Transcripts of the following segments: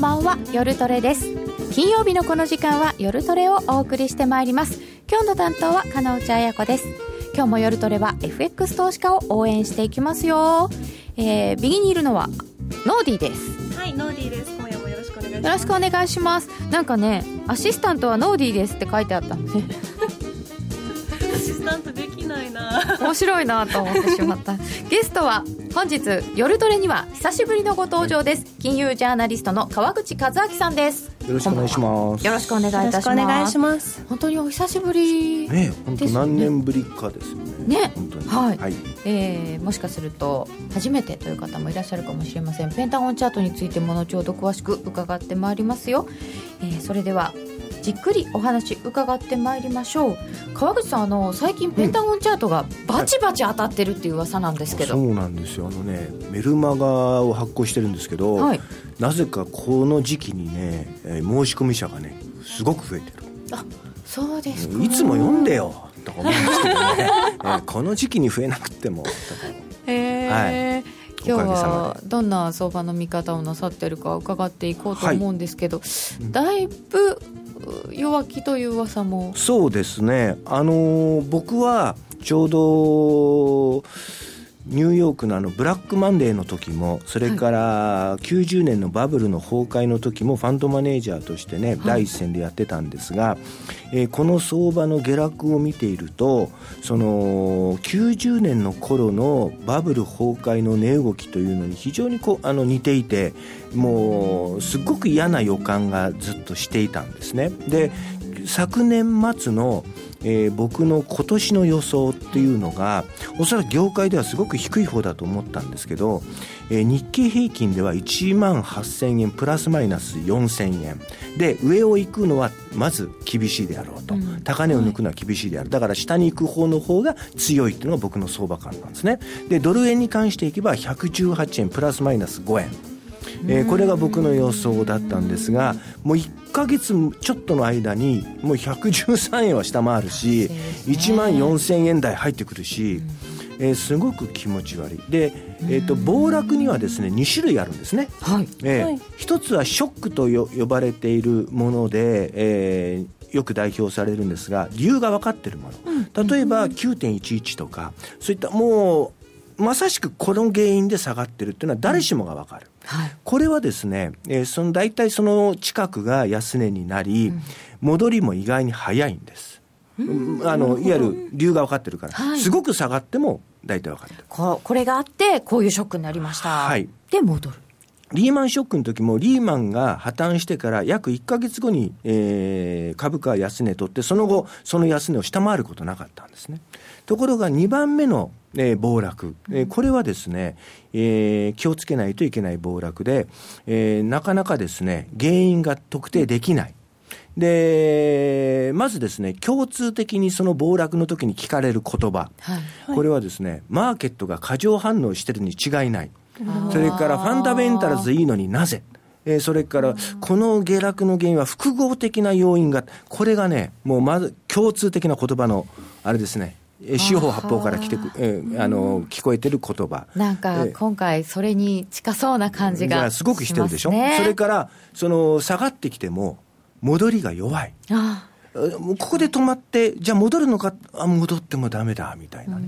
んばんは夜トレです。金曜日のこの時間は夜トレをお送りしてまいります。今日の担当は金内彩子です。今日も夜トレは FX 投資家を応援していきますよ、えー、右にいるのはノーディーです。はいノーディーです。今夜もよろしくお願いします。よろしくお願いします。なんかねアシスタントはノーディーですって書いてあった。ん でアシスタントでいな。面白いなと思ってしまった。ゲストは本日夜トレには久しぶりのご登場です。金融ジャーナリストの川口和明さんです。よろしくお願いします。よろしくお願いいたします。お願いします本当にお久しぶりね本当何年ぶりかですよね。ね本当に。はい、はい、えーもしかすると初めてという方もいらっしゃるかもしれません。ペンタゴンチャートについても後ほど詳しく伺ってまいりますよ、えーそれではじっくりお話伺ってまいりましょう。川口さんあの最近ペンタゴンチャートがバチバチ当たってるっていう噂なんですけど、そうなんですよ。あのねメルマガを発行してるんですけど、はい。なぜかこの時期にね、えー申し込み者がねすごく増えてる。そうですか。いつも読んでよとか思うんですけどね、えーこの時期に増えなくてもとか。へえ、今日おかげさまはどんな相場の見方をなさってるか伺っていこうと思うんですけど、だいぶう弱気という噂も。そうですね。あの僕はちょうどニューヨークのあのブラックマンデーの時もそれから90年のバブルの崩壊の時もファンドマネージャーとしてね、第一線でやってたんですが、えーこの相場の下落を見ているとその90年の頃のバブル崩壊の値動きというのに非常にこうあの似ていてもうすごく嫌な予感がずっとしていたんですね。で昨年末の、えー僕の今年の予想っていうのがおそらく業界ではすごく低い方だと思ったんですけど、えー日経平均では1万8000円プラスマイナス4000円。で上を行くのはまず厳しいであろうと、うん。高値を抜くのは厳しいであるだから下に行く方の方が強いっていうのが僕の相場感なんですね。でドル円に関していけば118円プラスマイナス5円えーこれが僕の予想だったんですがもう1ヶ月ちょっとの間にもう113円は下回るし、ね。1万4000円台入ってくるし、えーすごく気持ち悪い。で、えー、と暴落にはですね2種類あるんですね、はい。えーはい。一つはショックとよ呼ばれているもので、えーよく代表されるんですが理由が分かっているもの、例えば9.11とかそういったもうまさしくこの原因で下がってるっていうのは誰しもが分かる、はい。これはですね、えーその大体その近くが安値になり、戻りも意外に早いんです。うん。あのいわゆる理由が分かってるから、はい。すごく下がっても大体分かってる。ここれがあってこういうショックになりました、はい。で戻る。リーマンショックの時もリーマンが破綻してから約1か月後に、えー株価は安値取ってその後その安値を下回ることなかったんですねところが2番目の、えー暴落、えーこれはですね、えー気をつけないといけない暴落で、えーなかなかですね原因が特定できない。でまずですね共通的にその暴落の時に聞かれる言葉、はい。これはですねマーケットが過剰反応してるに違いない。ー。それからファンダメンタルズいいのになぜ。えーそれから、この下落の原因は複合的な要因が、これがね、もうまず共通的な言葉の、あれですね、えー四方八方から来てく、えーあの、聞こえてる言葉。なんかえー今回それに近そうな感じががすごくしてるでしょ？それから、その、下がってきても、戻りが弱い。あここで止まって、じゃあ戻るのか、あ、戻ってもダメだ、みたいなね。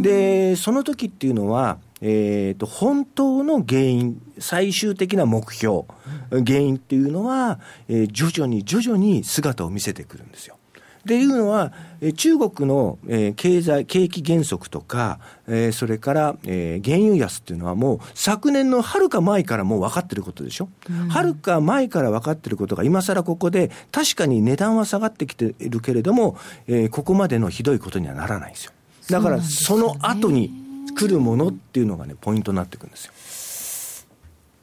で、その時っていうのは、えっ、と、本当の原因、最終的な目標、原因っていうのは、えー徐々に徐々に姿を見せてくるんですよ。っていうのは、えー中国の、えー経済、景気減速とか、えーそれから、えー原油安っていうのはもう昨年のはるか前からもう分かってることでしょ？はるか前から分かってることが今更ここで確かに値段は下がってきているけれども、えーここまでのひどいことにはならないんですよ。だからその後に来るものっていうのがね、ポイントになってくるんですよ。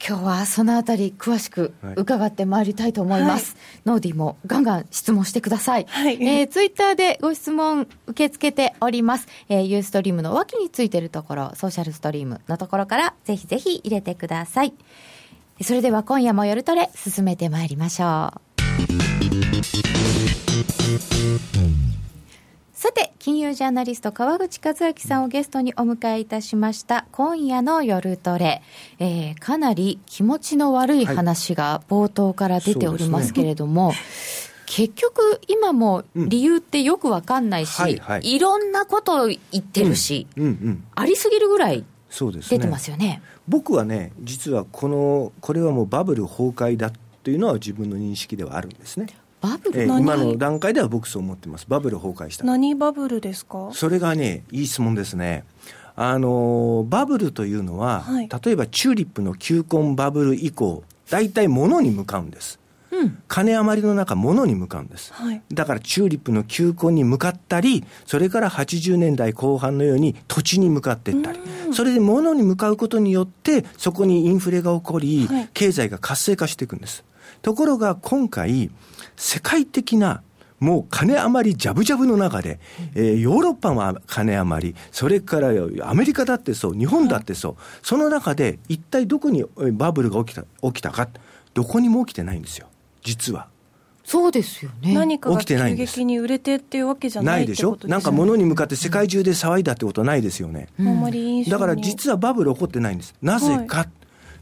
今日はそのあたり詳しくはい。伺ってまいりたいと思います、ノーディもガンガン質問してください、はい。えーツイッターでご質問受け付けております、えー、ユーストリームの脇についてるところソーシャルストリームのところからぜひぜひ入れてください。それでは今夜も夜トレ進めてまいりましょうさて金融ジャーナリスト川口和明さんをゲストにお迎えいたしました今夜の夜トレ、えー、かなり気持ちの悪い話が冒頭から出ておりますけれども、はい結局、今も理由ってよくわかんないし、うんはいはい、いろんなことを言ってるし、うんうんうん、ありすぎるぐらい出てますよね、ね、僕はね、実はこのこれはもうバブル崩壊だというのは自分の認識ではあるんですね。バブル、えー、今の段階では僕そう思ってます。バブル崩壊した。何バブルですか？それがね、いい質問ですね。あのバブルというのは、はい、例えばチューリップの球根バブル以降、大体物に向かうんです。うん、金余りの中、物に向かうんです、はい、だからチューリップの球根に向かったり、それから80年代後半のように土地に向かっていったり、それで物に向かうことによって、そこにインフレが起こり、はい、経済が活性化していくんです。ところが今回、世界的なもう金余りじゃぶじゃぶの中で、えー、ヨーロッパも金余り、それからアメリカだってそう、日本だってそう、その中で一体どこにバブルが起きた起きたか、どこにも起きてないんですよ。実は。そうですよね。何かが急激に売れてっていうわけじゃないないでしょ？なんか物に向かって世界中で騒いだってことはないですよね。うん、あんまりだから実はバブル起こってないんです。なぜか、はい、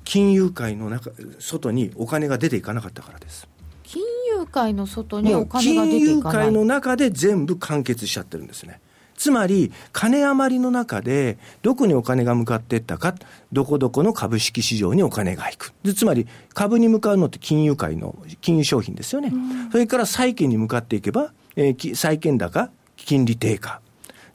金融界の中、外にお金が出ていかなかったからです。金融界の外にお金が出ていかない金融界の中で全部完結しちゃってるんですね。つまり、金余りの中で、どこにお金が向かっていったか、どこどこの株式市場にお金が行く。でつまり、株に向かうのって金融界の金融商品ですよね。それから債券に向かっていけば、えー、債券高、金利低下。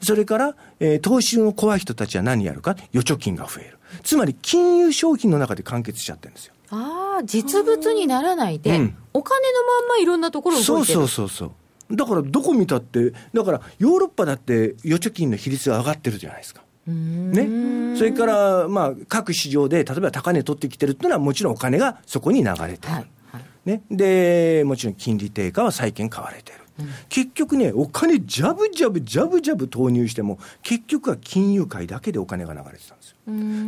それから、えー、投資の怖い人たちは何やるか、預貯金が増える。つまり、金融商品の中で完結しちゃってるんですよ。ああ、実物にならないで、うん、お金のまんまいろんなところ動いてる。そうそうそうそう。だからどこ見たって、だからヨーロッパだって預貯金の比率が上がってるじゃないですか。ね、それから、まあ、各市場で例えば高値取ってきてるっていうのは、もちろんお金がそこに流れてる、はいはい、ね、でもちろん金利低下は債券買われてる、うん、結局ね、お金じゃぶじゃぶ、じゃぶじゃぶ投入しても、結局は金融界だけでお金が流れてたんですよ。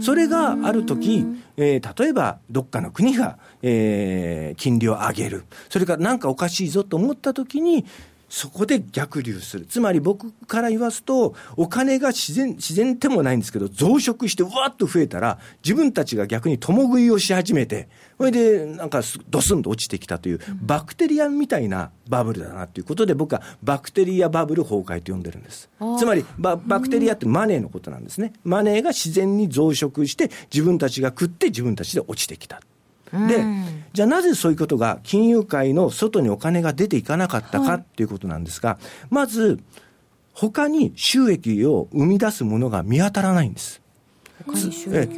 それがある時、えー、例えばどっかの国が、えー、金利を上げる、それからなんかおかしいぞと思った時に、そこで逆流する。つまり僕から言わすと、お金が自然、自然でもないんですけど、増殖してわっと増えたら、自分たちが逆に共食いをし始めて、それでなんかドスンと落ちてきたという、バクテリアみたいなバブルだなということで、僕はバクテリアバブル崩壊と呼んでるんです。つまりバ、バクテリアってマネーのことなんですね。マネーが自然に増殖して、自分たちが食って自分たちで落ちてきた。で、じゃあなぜそういうことが金融界の外にお金が出ていかなかったかっていうことなんですが、はい、まず、他に収益を生み出すものが見当たらないんです。つ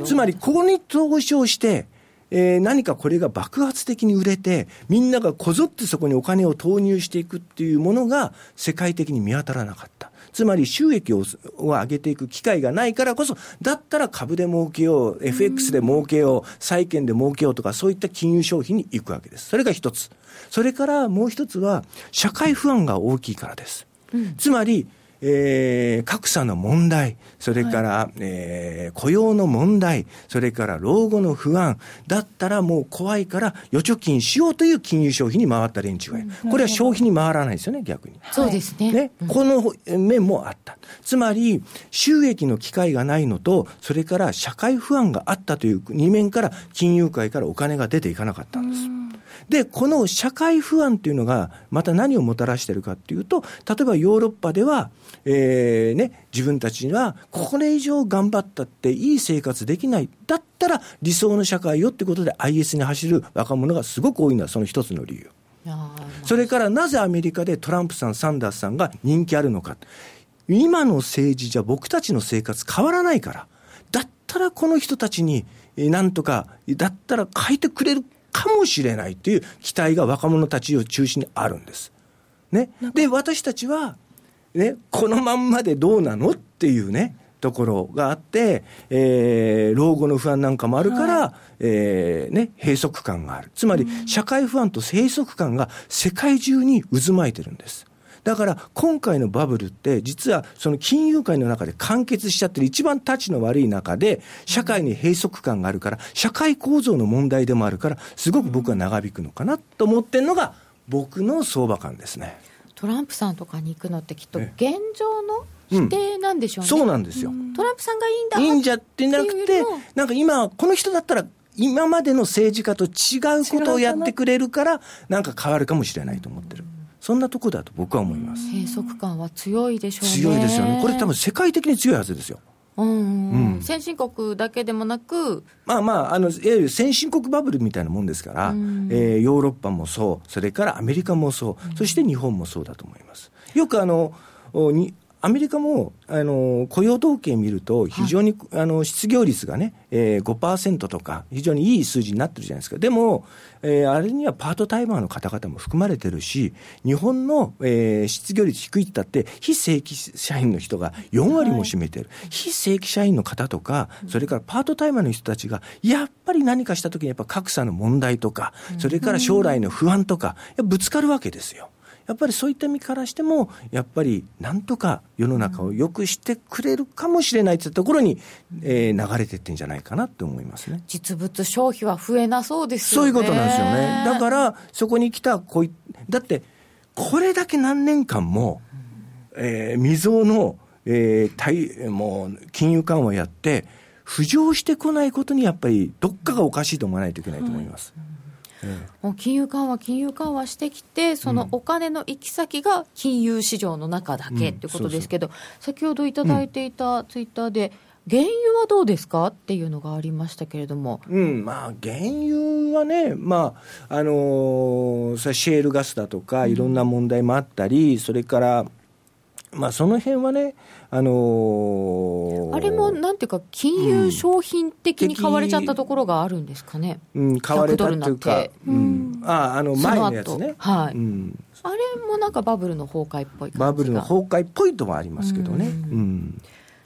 つまり、ここに投資をして、えー、何かこれが爆発的に売れて、みんながこぞってそこにお金を投入していくっていうものが世界的に見当たらなかった。つまり収益を上げていく機会がないからこそ、だったら株で儲けよう、FX で儲けよう、債券で儲けようとか、そういった金融商品に行くわけです。それが一つ。それからもう一つは、社会不安が大きいからです。うん、つまり、えー、格差の問題、それから、はい、えー、雇用の問題、それから老後の不安、だったらもう怖いから預貯金しようという金融消費に回った連中がいる。これは消費に回らないですよね、逆に。そうですね。ね、この面もあった。つまり、収益の機会がないのと、それから社会不安があったという二面から金融界からお金が出ていかなかったんです。で、この社会不安というのが、また何をもたらしているかというと、例えばヨーロッパでは、えーね、自分たちには、これ以上頑張ったっていい生活できない。だったら理想の社会よってことで IS に走る若者がすごく多いのはその一つの理由。それからなぜアメリカでトランプさん、サンダースさんが人気あるのか。今の政治じゃ僕たちの生活変わらないから。だったらこの人たちに、なんとか、だったら変えてくれるかもしれないという期待が若者たちを中心にあるんです。ね。で、私たちは、ね、このまんまでどうなのっていうね、ところがあって、えー、老後の不安なんかもあるから、はい、えー、ね、閉塞感がある。つまり、社会不安と閉塞感が世界中に渦巻いてるんです。だから今回のバブルって実はその金融界の中で完結しちゃってる一番タチの悪い中で社会に閉塞感があるから社会構造の問題でもあるからすごく僕は長引くのかなと思ってるのが僕の相場感ですね。トランプさんとかに行くのってきっとえ現状の否定なんでしょうね、そうなんですよ。トランプさんがいいんだいいんじゃってんじゃなくてなんか今、この人だったら、今までの政治家と違うことをやってくれるから、なんか変わるかもしれないと思ってる。そんなとこだと僕は思います。閉塞感は強いでしょうね強いですよね。これ多分世界的に強いはずですよ。うんうんうん先進国だけでもなくまあまあ、あの、いわゆる先進国バブルみたいなもんですから、うんえーヨーロッパもそう、それからアメリカもそう、そして日本もそうだと思います。よくあの、おにアメリカもあの雇用統計見ると、非常に、あの失業率がね、えー、5%とか、非常にいい数字になってるじゃないですか、でも、えーあれにはパートタイマーの方々も含まれてるし、日本の、えー失業率低いって言ったって、非正規社員の人が4割も占めてる、非正規社員の方とか、それからパートタイマーの人たちが、やっぱり何かしたときに、やっぱ格差の問題とか、それから将来の不安とか、ぶつかるわけですよ。やっぱりそういった意味からしても、やっぱりなんとか世の中を良くしてくれるかもしれないというところに、えー流れていってんじゃないかなって思いますね。実物消費は増えなそうですよねそういうことなんですよね。だから、そこに来たこい、だって、これだけ何年間も、えー未曾有の、えー対もう金融緩和やって、浮上してこないことにやっぱりどっかがおかしいと思わないといけないと思います。ええもう金融緩和、金融緩和してきて、そのお金の行き先が金融市場の中だけうん。ってことですけど、先ほどいただいていたツイッターで、原油はどうですかっていうのがありましたけれども、うん、まあ、原油はね、まあ、あのーシェールガスだとか、いろんな問題もあったり、それから、まあ、その辺はね、あのーあれもなんていうか、金融商品的に買われちゃったところがあるんですかね、うん、買われたっていう100ドルかうん、ああの前のやつね、はい。うん、あれもなんかバブルの崩壊っぽいバブルの崩壊っぽいとはありますけどね、ううん。ん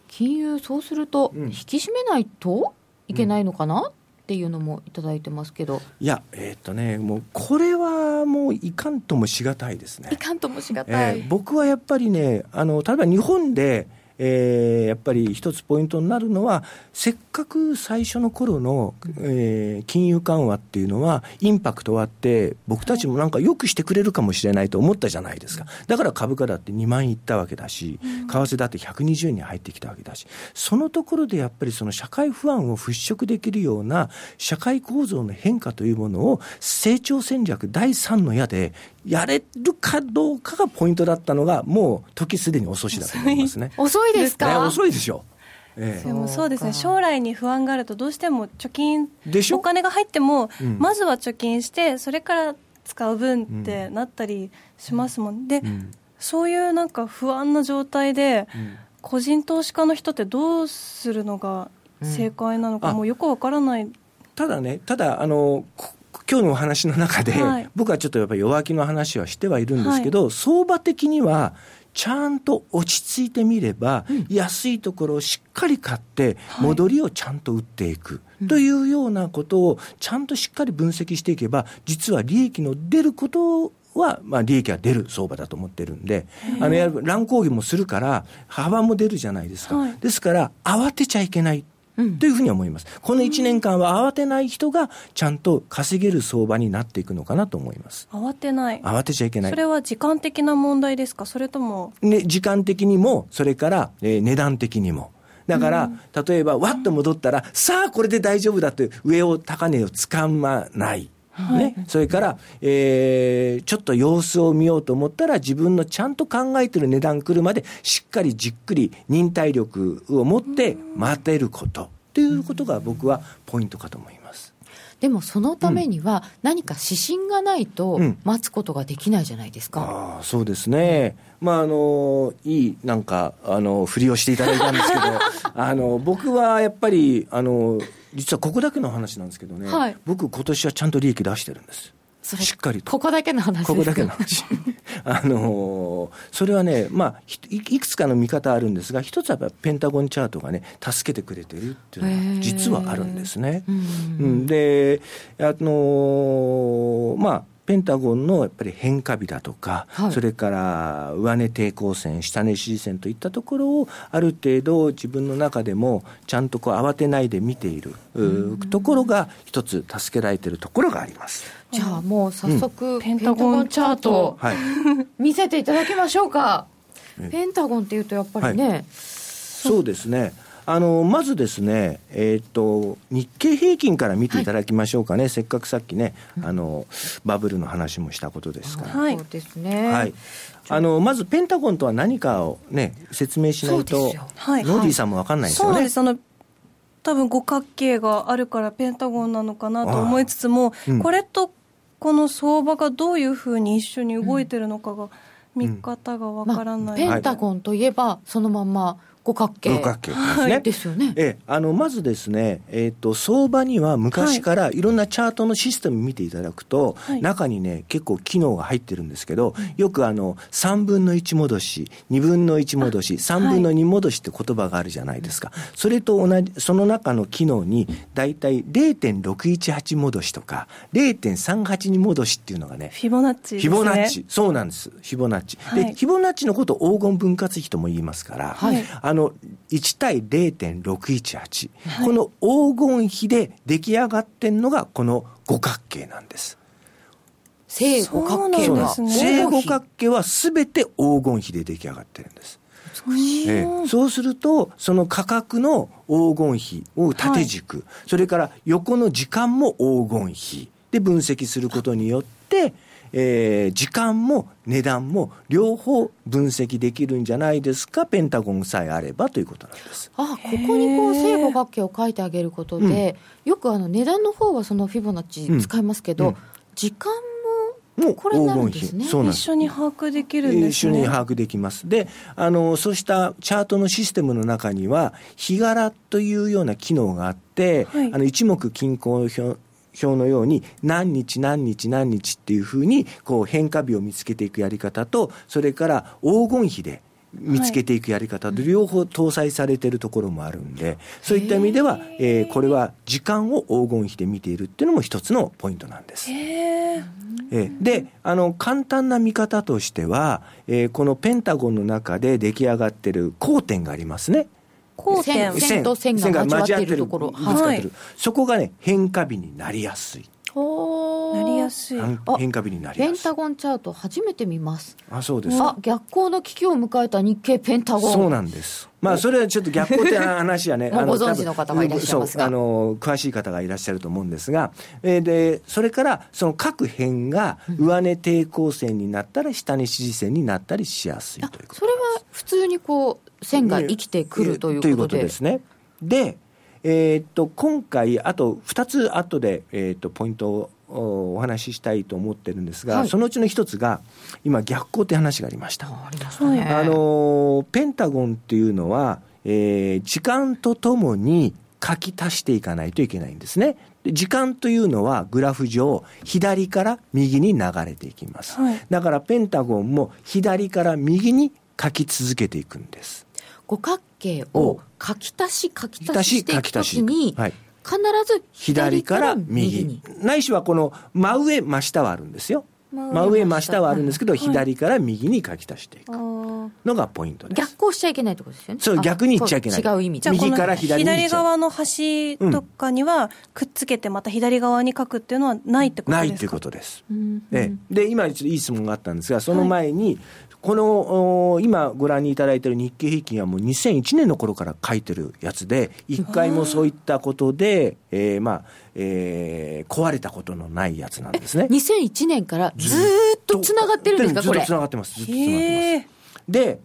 金融、そうすると、うん引き締めないといけないのかな？っていうのもいただいてますけど、いや、えーっとね、もうこれはもういかんともしがたいですねい。かんともしがたい。えー僕はやっぱりねあの例えば日本で、えーやっぱり一つポイントになるのはせっかく最初の頃の、えー金融緩和っていうのはインパクトあって僕たちもなんかよくしてくれるかもしれないと思ったじゃないですか。だから株価だって2万いったわけだし為替だって120円に入ってきたわけだし。そのところでやっぱりその社会不安を払拭できるような社会構造の変化というものを成長戦略第三の矢でやれるかどうかがポイントだったのがもう時すでに遅しだと思いますね。遅いですねか、遅いでしょ。ええ。でもそうですね。将来に不安があるとどうしても貯金お金が入っても、うん。まずは貯金してそれから使う分ってなったりしますもん、で、うん。そういうなんか不安な状態でうん。個人投資家の人ってどうするのが正解なのか、もうよくわからない。ただね、ただ、あの、こ今日のお話の中で、はい。僕はちょっとやっぱり弱気の話はしてはいるんですけど、相場的には、ちゃんと落ち着いてみれば、安いところをしっかり買って、戻りをちゃんと打っていく、というようなことを、ちゃんとしっかり分析していけば、実は利益の出ることは、まあ、利益が出る相場だと思ってるんで、あの乱高下もするから、幅も出るじゃないですか。はい。ですから、慌てちゃいけない。うんというふうに思います。この1年間は慌てない人がちゃんと稼げる相場になっていくのかなと思います。慌てない慌てちゃいけないそ。れは時間的な問題ですか？それともね、時間的にも、それから、えー値段的にも。だから、例えば、わっと戻ったら、さあ、これで大丈夫だって、上を、高値をつかまない。ね、それから、えーちょっと様子を見ようと思ったら、自分のちゃんと考えてる値段来るまで、しっかりじっくり忍耐力を持って待てること。っていうことが僕はポイントかと思います。でもそのためには、何か指針がないとうん待つことができないじゃないですか。ああそうですね、まああのいいなんかあのふりをしていただいたんですけど あの僕はやっぱりあの実はここだけの話なんですけどね、はい。僕今年はちゃんと利益出してるんです。しっかりと。ここだけの話？ですここだけの。話 あのそれはね、まあ、ひいいくつかの見方あるんですが一つはやっぱペンタゴンチャートがね助けてくれてるっていうのは実はあるんですね。うん。うん、で、あのーまあ、ペンタゴンのやっぱり変化日だとか、はい。それから上値抵抗線下値支持線といったところをある程度自分の中でもちゃんとこう慌てないで見ているうところが一つ助けられているところがあります。じゃあもう早速、ペンタゴンチャート。はい、見せていただきましょうか。えペンタゴンっていうとやっぱりね、そうですね。あのまずですね、えっ、と日経平均から見てい。ただきましょうかね。せっかくさっきね、あのバブルの話もしたことですから。はい。そうですね、はい。あのまずペンタゴンとは何かをね説明しないとはい。ノーディーさんもわかんないですよね。そうなんです。あの多分五角形があるからペンタゴンなのかなと思いつつも、うん。これとこの相場がどういうふうに一緒に動いてるのかが見方がわからまあ、ない、ペンタゴンといえばそのまんま五角形。五角形ですね。ですよね、ええ、あのまずですね、えっと相場には昔からい。ろんなチャートのシステム見ていただくと、はい。中にね結構機能が入ってるんですけど、よくあの3分の1戻し2分の1戻し3分の2戻しって言葉があるじゃないですか、それと同じその中の機能に大体0.618戻しとか0.382戻しっていうのがねフィボナッチですね。フィボナッチ、そうなんです、フィボナッチ。はい。で、フィボナッチのことを黄金分割比とも言いますから、はい。あの、1対0.618、この黄金比で出来上がってんのが、この五角形なんです。正五角形が。そうなんです。ね。正五角形はすべて黄金比で出来上がってるんです。ええ。そうすると、その価格の黄金比を縦軸、それから横の時間も黄金比で分析することによって、えー時間も値段も両方分析できるんじゃないですか、ペンタゴンさえあればということなんです。あここにこう正五角形を書いてあげることで、よくあの値段の方はそのフィボナッチ使いますけど、うん時間もうもこれになるん黄ですね金比。そうなんです。一緒に把握できるんです一緒ねに把握できます。で、あの、そうしたチャートのシステムの中には、日柄というような機能があって、はいあの、一目均衡表、表のように何日何日何日っていうふうにこう変化日を見つけていくやり方とそれから黄金比で見つけていくやり方と両方搭載されているところもあるんでそういった意味では、えーこれは時間を黄金比で見ているっていうのも一つのポイントなんです。えーであの簡単な見方としては、えーこのペンタゴンの中で出来上がってる交点がありますね。交点。線線と線が交わっているところ。はい。そこがね変化日になりやすい。ほー。なりやすい。あ変変化日になりペンやすい。タゴンチャート初めて見ます。あそうですあ逆行の危機を迎えた日経ペンタゴン。そうなんです。まあ、それはちょっと逆行って話はね、もうあのご存知の方がいらっしゃいますが。あの、詳しい方がいらっしゃると思うんですが、えーで、それから、その各辺が上値抵抗線になったり、下値支持線になったりしやすいあということそれは普通にこう線が生きてくるということで,、ですね。で、えーっと、今回、あと2つ後で、えーっと、ポイントをおお話ししたいと思ってるんですが、はいそのうちの一つが、今、逆行って話がありました。あのーペンタゴンっていうのは、えー時間とともに書き足していかないといけないんですね。で時間というのはグラフ上、左から右に流れていきます。はいだからペンタゴンも左から右に書き続けていくんです。五角形を書き足し書き足ししていくときに、はい、必ず左から右。ないしはこの真上真下はあるんですよ。真上真下はあるんですけど、左から右に書き足していく。のがポイントです。逆行しちゃいけないってことですよね。そうあ逆に行っちゃいけない。違う意味。じゃあこの右から左に左側の端とかにはくっつけてまた左側に書くっていうのはないってことですか？ないということです。うん。ええ。で今ちょっといい質問があったんですがその前に、このお今ご覧にいただいている日経平均はもう2001年の頃から書いてるやつで一回もそういったことで、えーまあえー壊れたことのないやつなんですね。2001年からずーっとつながってるんですかずっとつながってますずっとつながってます。で、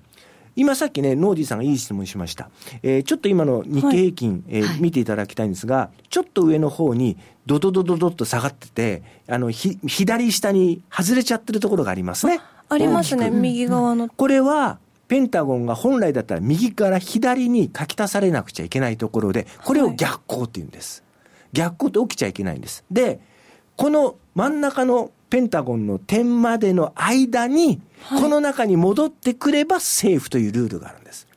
今さっきね、ノーディーさんがいい質問しました。えーちょっと今の日経平均、えーはい見ていただきたいんですが、ちょっと上の方にドドドドドッと下がってて、あの、ひ、左下に外れちゃってるところがありますね。ありますね右側のこれは、ペンタゴンが本来だったら右から左に書き足されなくちゃいけないところで、これを逆行って言うんです。逆行って起きちゃいけないんです。で、この真ん中のペンタゴンの点までの間に、この中に戻ってくればセーフというルールがあるんです。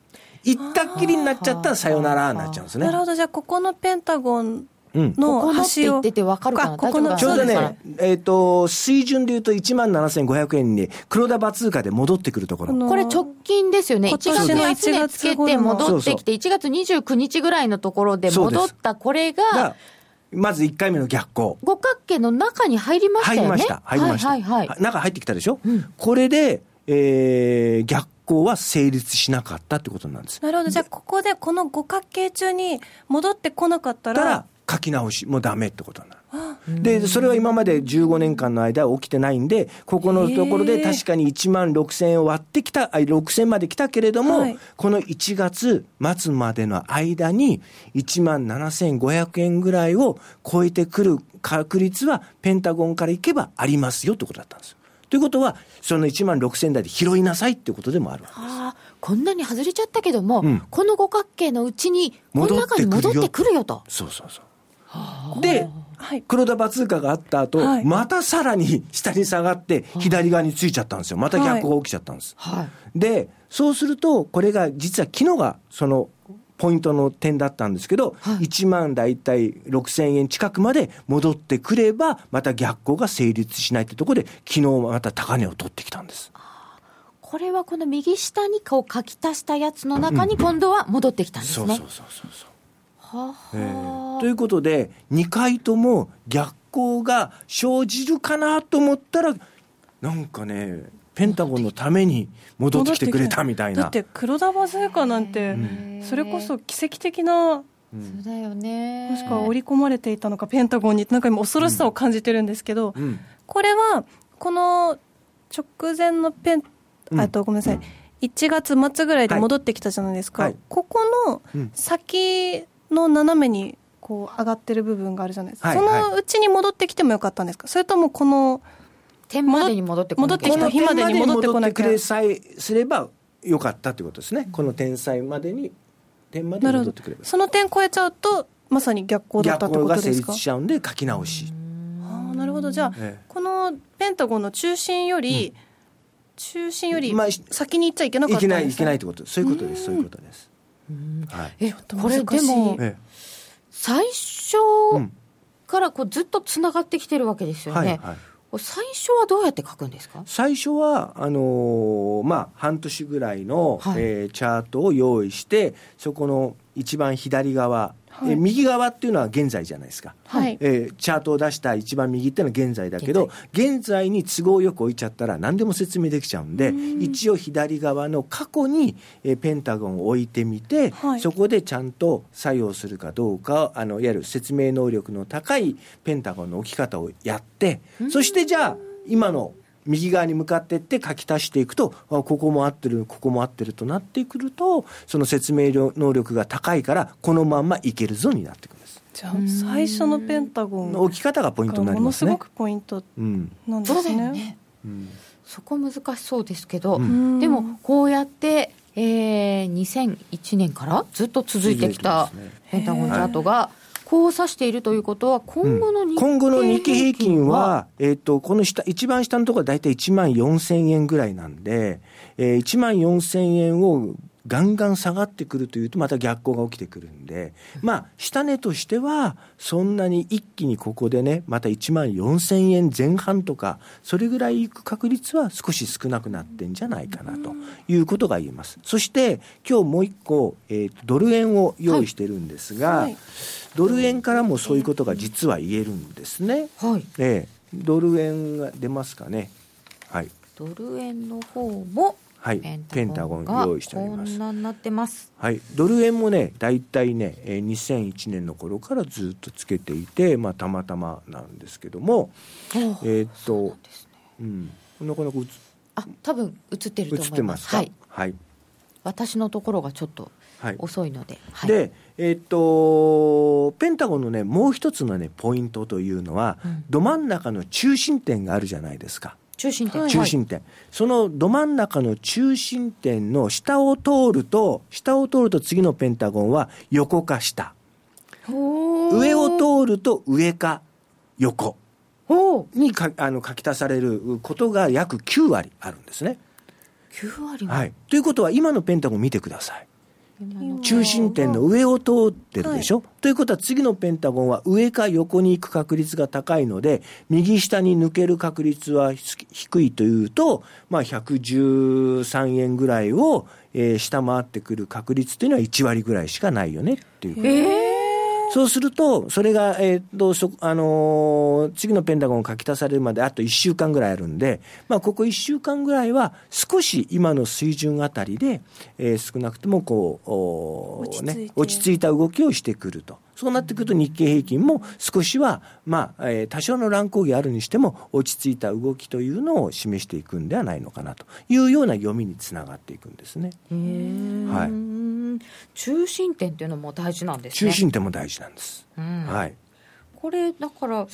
行ったっきりになっちゃったらさよならになっちゃうんですねなる。ほどじゃあここのペンタゴンうんこのこのって端を言ってて分かるかな？あここのちょうどね、えっ、と、水準で言うと1万7500円に黒田バ通貨で戻ってくるところ。これ直近ですよね。1今年の月安値つけて戻ってきて、1月29日ぐらいのところで戻ったこれがが、、まず1回目の逆行。五角形の中に入りましたよね。入りました。入りました。はいはいはい。中入ってきたでしょ、うんこれで、えー、逆行は成立しなかったってことなんです。なるほどじゃあここでこの五角形中に戻ってこなかったら、書き直し、もうダメってことになる。で、それは今まで15年間の間起きてないんで、ここのところで確かに1万6000円を割ってきた、あ6000まで来たけれども、はいこの1月末までの間に1万7500円ぐらいを超えてくる確率はペンタゴンからいけばありますよってことだったんですよ。ということは、その1万6000台で拾いなさいっていうことでもあるわけです。こんなに外れちゃったけども、うんこの五角形のうちに、この中に戻ってくるよと。そうそうそう。で、はい黒田バツーカがあった後、はいまたさらに下に下がって、左側についちゃったんですよ。また逆行が起きちゃったんです。はい。で、そうすると、これが実は昨日がそのポイントの点だったんですけど、はい1万大体6000円近くまで戻ってくれば、また逆行が成立しないってところで、昨日また高値を取ってきたんです。これはこの右下にこう書き足したやつの中に今度は戻ってきたんですね。そうそうそうそうそう。はえ。はーということで、2回とも逆行が生じるかなと思ったら、なんかね、ペンタゴンのために戻ってきてくれたみたいな。だって黒田バズーカなんて、それこそ奇跡的なそうだよね。もしくは織り込まれていたのかペンタゴンになんか今恐ろしさを感じてるんですけど、うん。これはこの直前のペン、うん。あとごめんなさい。1月末ぐらいで戻ってきたじゃないですか、はい。ここのうん。先の斜めにこう上がってる部分があるじゃないですか、はいそのうちに戻ってきてもよかったんですか？それともこの点までに戻ってこなきゃいけない戻ってきた日までに戻ってこなきゃくれさえすればよかったということですね。この点さえまでに、点までなるほどに戻ってくれば。その点超えちゃうとまさに逆行だったって逆行が成ことですか？立しちゃうんで書き直し。ああなるほどじゃあ、ええこのペンタゴンの中心より、中心よりまあ先に行っちゃいけなかいけない、ったんですねいけないってこと。そういうことです。そういうことです。はい。え、とこれでも、え最初うんからこうずっとつながってきてるわけですえよね。はい、はい。最初はどうやって書くんですか？最初はあのーまあ半年ぐらいの、はいえーチャートを用意してそこの一番左側、はい。えー右側っていうのは現在じゃないですか、はい。えーチャートを出した一番右っていうのは現在だけど現在に都合よく置いちゃったら何でも説明できちゃうんで一応左側の過去に、えーペンタゴンを置いてみて、はい。そこでちゃんと作用するかどうかあのいわゆる説明能力の高いペンタゴンの置き方をやってそしてじゃあ今の右側に向かっていって書き足していくとあここも合ってるここも合ってるとなってくるとその説明能力が高いからこのまんまいけるぞになってくるんです。じゃあ最初のペンタゴン置き方がポイントになりますね。ものすごくポイントなんですね。うん。そこ難しそうですけど、うん。でもこうやって、えー、2001年からずっと続いてきたペンタゴンチャートがこう指しているということは今後の日経今後の日経平均は、えっ、と、この下、一番下のところは大体1万4000円ぐらいなんで、えー、1万4000円をガンガン下がってくるというと、また逆行が起きてくるんで、まあ、下値としては、そんなに一気にここでね、また1万4000円前半とか、それぐらいいく確率は少し少なくなってんじゃないかなということが言えます。そして、今日もう一個、えーとドル円を用意してるんですが、はいドル円からもそういうことが実は言えるんですね。はいええ、ドル円が出ますかね。はい。ドル円の方もはいペペンタゴン用意しておりこますはい。ドル円もね、大体ね、えー2001年の頃からずっとつけていて、まあ、たまたまなんですけども、えーっと、うん。なかなかあ多分映ってる映と思いますはいはい。私のところがちょっとはい。遅いので、はい、で、えーっと、ペンタゴンのね、もう一つのね、ポイントというのは、うんど真ん中の中心点があるじゃないですか。中心点、はい。中心点、そのど真ん中の中心点の下を通ると下を通ると次のペンタゴンは横か下上を通ると上か横。にかあの書き足されることが約9割あるんですね。9割も、はい、ということは今のペンタゴン見てください中心点の上を通ってるでしょ、ということは次のペンタゴンは上か横に行く確率が高いので、右下に抜ける確率は低いというと、まあ、113円ぐらいを、えー、下回ってくる確率というのは1割ぐらいしかないよねっていう。えーそうすると、それが、えっ、ー、と、そ、あのー、次のペンタゴン書き足されるまであと1週間ぐらいあるんで、まあ、ここ1週間ぐらいは少し今の水準あたりで、えー、少なくともこう、おね、落ち着いた動きをしてくると。そうなってくると日経平均も少しは、まあ、えー、多少の乱高下あるにしても落ち着いた動きというのを示していくんではないのかなというような読みにつながっていくんですね。はい、中心点っていうのも大事なんですね。中心点も大事なんです。うん、はい。これだから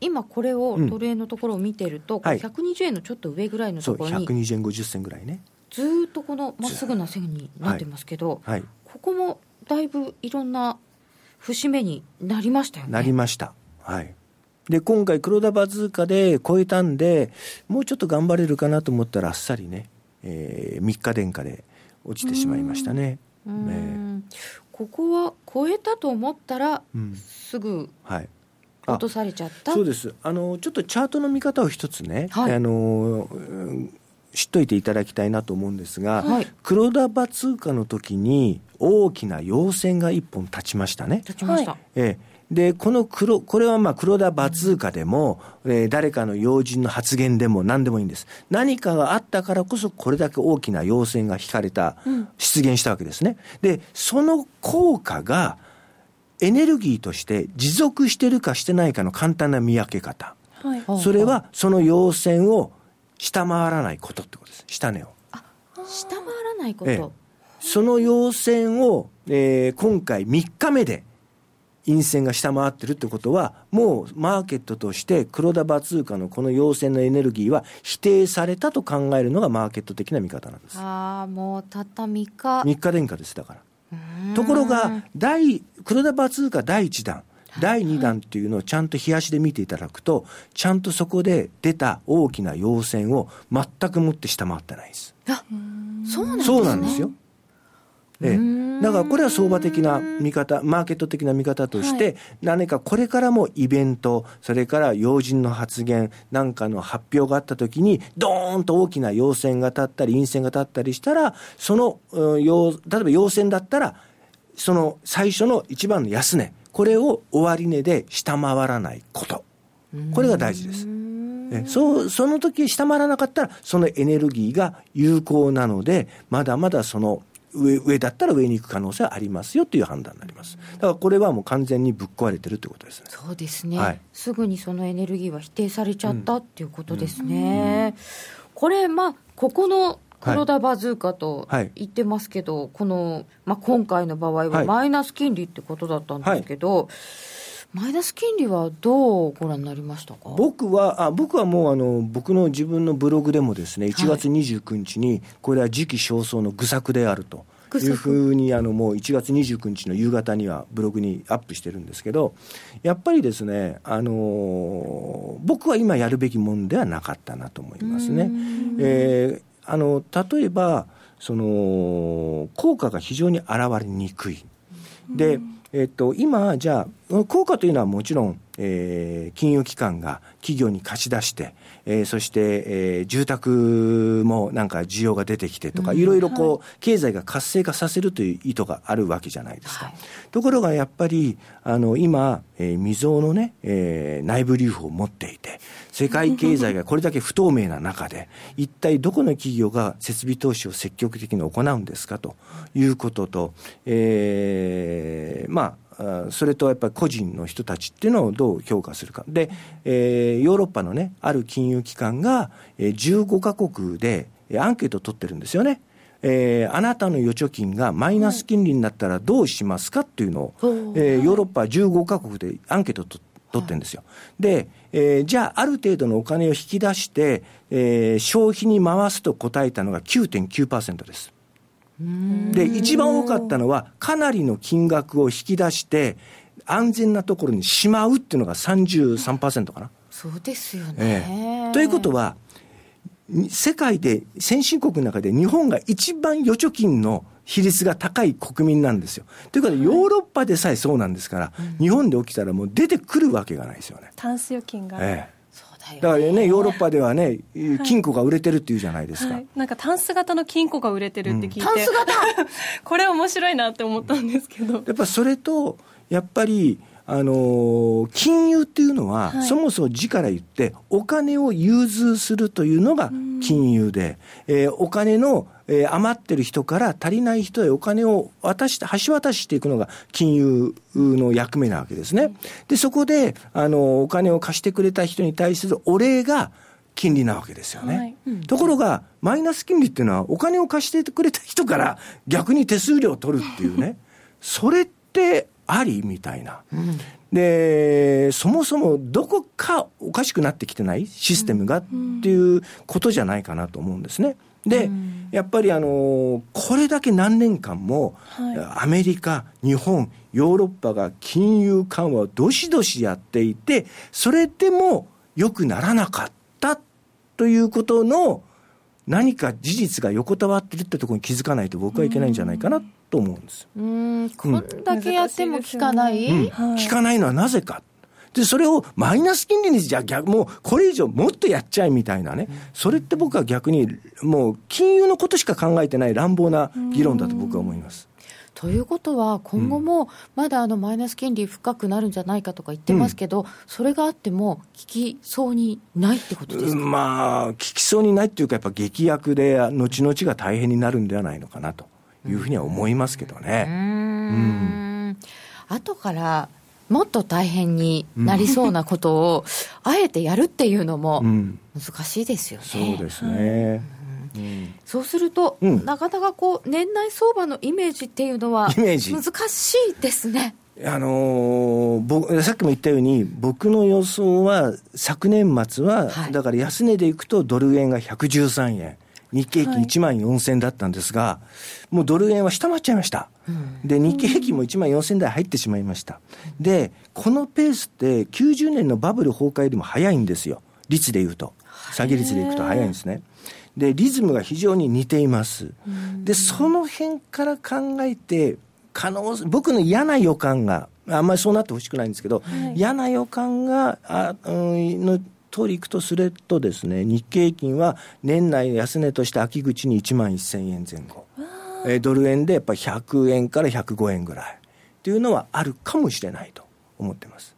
今これをトレーのところを見てると、うん、120円のちょっと上ぐらいのところに、そう120円50銭ぐらいねずっとこのまっすぐな線になってますけど、はいはい、ここもだいぶいろんな節目になりましたよね。なりました。はい。で、今回黒田バズーカで超えたんで、もうちょっと頑張れるかなと思ったらあっさりね、えー、3日殿下で落ちてしまいましたね。ねここは超えたと思ったら、うん、すぐ、はい、落とされちゃった？そうです。あのちょっとチャートの見方を一つね、はい、あの知っといていただきたいなと思うんですが、はい、黒田バ通貨の時に大きな陽線が一本立ちましたね。立ちました。ええで、この黒、これはまあ黒田バツーカでも、うん、えー、誰かの要人の発言でも何でもいいんです。何かがあったからこそこれだけ大きな陽線が引かれた、うん、出現したわけですね。で、その効果がエネルギーとして持続してるかしてないかの簡単な見分け方。はい、それはその陽線を下回らないことってことです。下値を。あ、下回らないこと。ええその要線を、えー、今回3日目で陰線が下回ってるってことは、もうマーケットとして黒田バツーカのこの陽線のエネルギーは否定されたと考えるのがマーケット的な見方なんです。ああ、もうたった3日。3日殿下です、だから。ところが、第、黒田バツーカ第1弾、第2弾っていうのをちゃんと冷やしで見ていただくと、ちゃんとそこで出た大きな陽線を全くもって下回ってないです。あ、そうなんですね。そうなんですよ。ええ、だからこれは相場的な見方、マーケット的な見方として、はい、何かこれからもイベント、それから要人の発言なんかの発表があったときに、どーんと大きな陽線が立ったり、陰線が立ったりしたら、その、うん、例えば陽線だったら、その最初の一番の安値、これを終値で下回らないこと。これが大事です。そう、その時下回らなかったら、そのエネルギーが有効なので、まだまだその上上だったら上に行く可能性はありますよという判断になります。だからこれはもう完全にぶっ壊れてるということですね。そうですね、はい、すぐにそのエネルギーは否定されちゃったっていうことですね。うん、これ、まあ、ここの黒田バズーカと言ってますけど、はい、この、まあ、今回の場合はマイナス金利ってことだったんですけど、はいマイナス金利はどうご覧になりましたか？僕はあ僕はもうあの僕の自分のブログでもですね1月29日にこれは時期尚早の愚策であると。いうふうにあのもう1月29日の夕方にはブログにアップしてるんですけどやっぱりですね、あの僕は今やるべきもんではなかったなと思いますね。えー、あの例えばその効果が非常に現れにくい。で、えっと、今、じゃあ、効果というのはもちろん、えー、金融機関が企業に貸し出して、えー、そして、えー、住宅もなんか需要が出てきてとか、いろいろこう、はい、経済が活性化させるという意図があるわけじゃないですか。はい、ところがやっぱり、あの、今、えー、未曾有のね、えー、内部留保を持っていて、世界経済がこれだけ不透明な中で、一体どこの企業が設備投資を積極的に行うんですかということと、えー、まあ、それとやっぱり個人の人たちっていうのをどう評価するか。で、えー、ヨーロッパのね、ある金融機関が、えー、15カ国でアンケートを取ってるんですよね。えー、あなたの預貯金がマイナス金利になったらどうしますかっていうのを、えー、ヨーロッパ15カ国でアンケートを取ってるんですよ。で、えー、じゃあ、ある程度のお金を引き出して、えー、消費に回すと答えたのが9.9%です。で、一番多かったのは、かなりの金額を引き出して、安全なところにしまうっていうのが33%かな。そうですよね、えということは、世界で、先進国の中で日本が一番預貯金の比率が高い国民なんですよ。ということで、ヨーロッパでさえそうなんですから、日本で起きたらもう出てくるわけがないですよね。タンス預金が、ええだからね、ヨーロッパではね、金庫が売れてるっていうじゃないですか。はい、なんかタンス型の金庫が売れてるって聞いて、タンス型？これ面白いなって思ったんですけど、やっぱそれと、やっぱり、あのー金融っていうのは、はい。そもそも字から言って、お金を融通するというのが金融で、えーお金の、えー余ってる人から足りない人へお金を渡して、橋渡ししていくのが金融の役目なわけですね。で、そこで、あのーお金を貸してくれた人に対するお礼が金利なわけですよね。はいところが、マイナス金利っていうのは、お金を貸してくれた人から逆に手数料を取るっていうね、それってありみたいな。で、そもそもどこかおかしくなってきてないシステムがっていうことじゃないかなと思うんですね。で、やっぱりあの、これだけ何年間も、はい。アメリカ、日本、ヨーロッパが金融緩和をどしどしやっていて、それでも良くならなかったということの何か事実が横たわってるってところに気づかないと僕はいけないんじゃないかなと思うんです。うーん。こんだけやっても効かない、うん。はい。聞かないのはなぜか。で、それをマイナス金利にじゃあ逆、もうこれ以上もっとやっちゃえみたいなね。それって僕は逆にもう金融のことしか考えてない乱暴な議論だと僕は思います。ということは、今後もまだあのマイナス金利深くなるんじゃないかとか言ってますけど、それがあっても、効きそうにないってことですか、まあ、聞きそうにないっていうか、やっぱ劇薬で、後々が大変になるんではないのかなというふうには思いますけどうーね。ん。後からもっと大変になりそうなことを、あえてやるっていうのもうん、難しいですよね。そうですね。うん。そうすると、うん。なかなかこう年内相場のイメージっていうのは難しいですね。あのー僕さっきも言ったように、僕の予想は、昨年末は、はい。だから安値でいくと、ドル円が113円、日経平均1万4000円だったんですが、もうドル円は下回っちゃいました。で、日経平均も1万4000台入ってしまいました。で、このペースって、90年のバブル崩壊よりも早いんですよ、率でいうと。下げ率でいくと早いんですね。で、リズムが非常に似ています。で、その辺から考えて、可能、僕の嫌な予感が、あんまりそうなってほしくないんですけど、はい嫌な予感が、あうん、の通りいくとするとですね、日経平均は年内安値として秋口に1万1000円前後。えードル円でやっぱり100円から105円ぐらいっていうのはあるかもしれないと思ってます。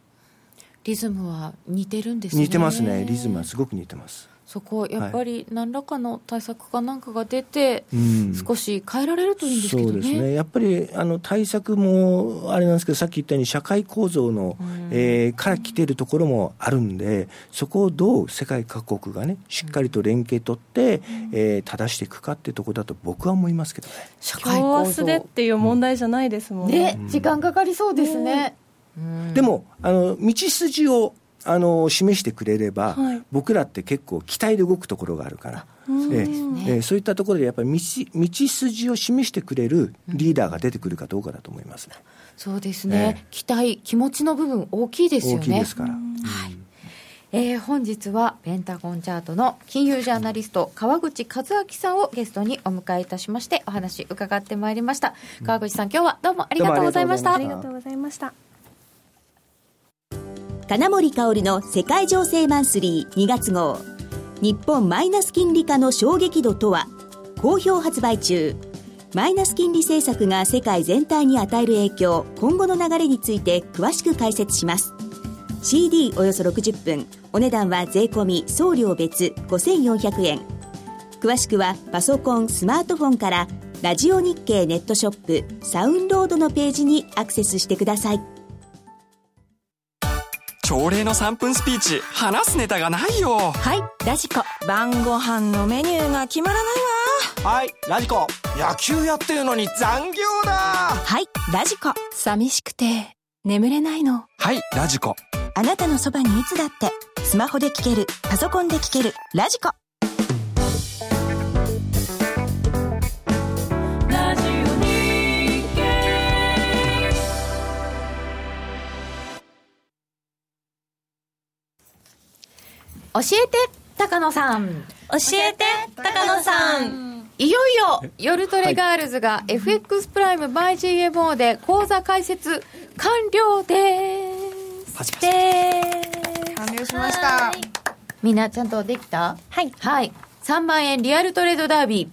リズムは似てるんですね。似てますね。リズムはすごく似てます。そこやっぱり何らかの対策かなんかが出て、うん少し変えられるといいんですけどね。そうですね。やっぱり、あの、対策も、あれなんですけど、さっき言ったように社会構造の、えーから来ているところもあるんで、そこをどう世界各国がね、しっかりと連携取って、えー正していくかっていうところだと僕は思いますけどね。社今日明日でっていう問題じゃないですもんね。ね、時間かかりそうですね。うんでも、あの、道筋を、あの、示してくれれば、はい。僕らって結構期待で動くところがあるから、うん。ええ。ね。ええそういったところでやっぱり道道筋を示してくれるリーダーが出てくるかどうかだと思いますね。そうですね、ええ。期待、気持ちの部分大きいですよね。大きいですから。えー本日はペンタゴンチャートの金融ジャーナリスト川口和明さんをゲストにお迎えいたしましてお話伺ってまいりました。川口さん今日はどうもありがとうございました。どうもありがとうございました。金森香織の世界情勢マンスリー2月号。日本マイナス金利化の衝撃度とは？好評発売中。マイナス金利政策が世界全体に与える影響今後の流れについて詳しく解説します。CD およそ60分。お値段は税込み送料別5400円。詳しくはパソコンスマートフォンからラジオ日経ネットショップサウンロードのページにアクセスしてください。朝礼の3分スピーチ話すネタがないよはいラジコ晩ご飯のメニューが決まらないわはい、ラジコ。野球やってるのに残業だはいラジコ寂しくて眠れないのはいラジコあなたのそばにいつだってスマホで聞けるパソコンで聞けるラジコ教えて高野さん。教えて高野さん。いよいよ夜トレガールズが FX プライム by GMO で講座開設。完了です。パチパ完了しました。みんなちゃんとできた？はい。はい。3万円リアルトレードダービー。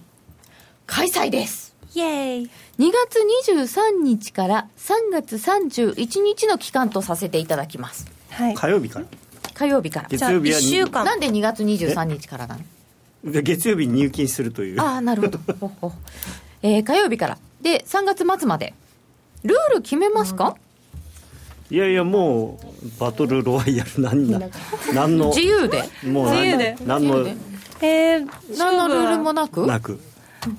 開催です。イエーイ。2月23日から3月31日の期間とさせていただきます。はい。火曜日から？火曜日から。月曜日はじゃあ一週間。なんで2月23日からなの？で月曜日に入金するという。ああなるほど。ほほえー火曜日から。で3月末まで。ルール決めますか、いやいやもうバトルロワイヤル。何な何の 自由で。もう自由で。何のえー、何のルールもなく？なく。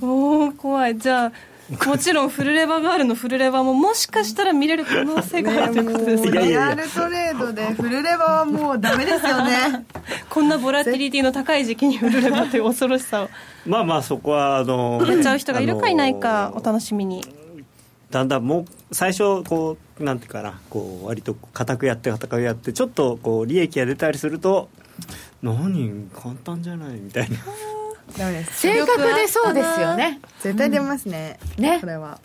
おお怖い。じゃあ もちろんフルレバガールのフルレバももしかしたら見れる可能性があるということです リアルトレードでフルレバはもうダメですよね。こんなボラティリティの高い時期にフルレバという恐ろしさを。まあまあそこはあのやっちゃう人がいるかいないかお楽しみに。だんだんもう最初こうなんていうかなこう割と固くやって固くやってちょっとこう利益が出たりすると何簡単じゃないみたいなダメです。性格でそうですよね。絶対出ますね、ね。これは。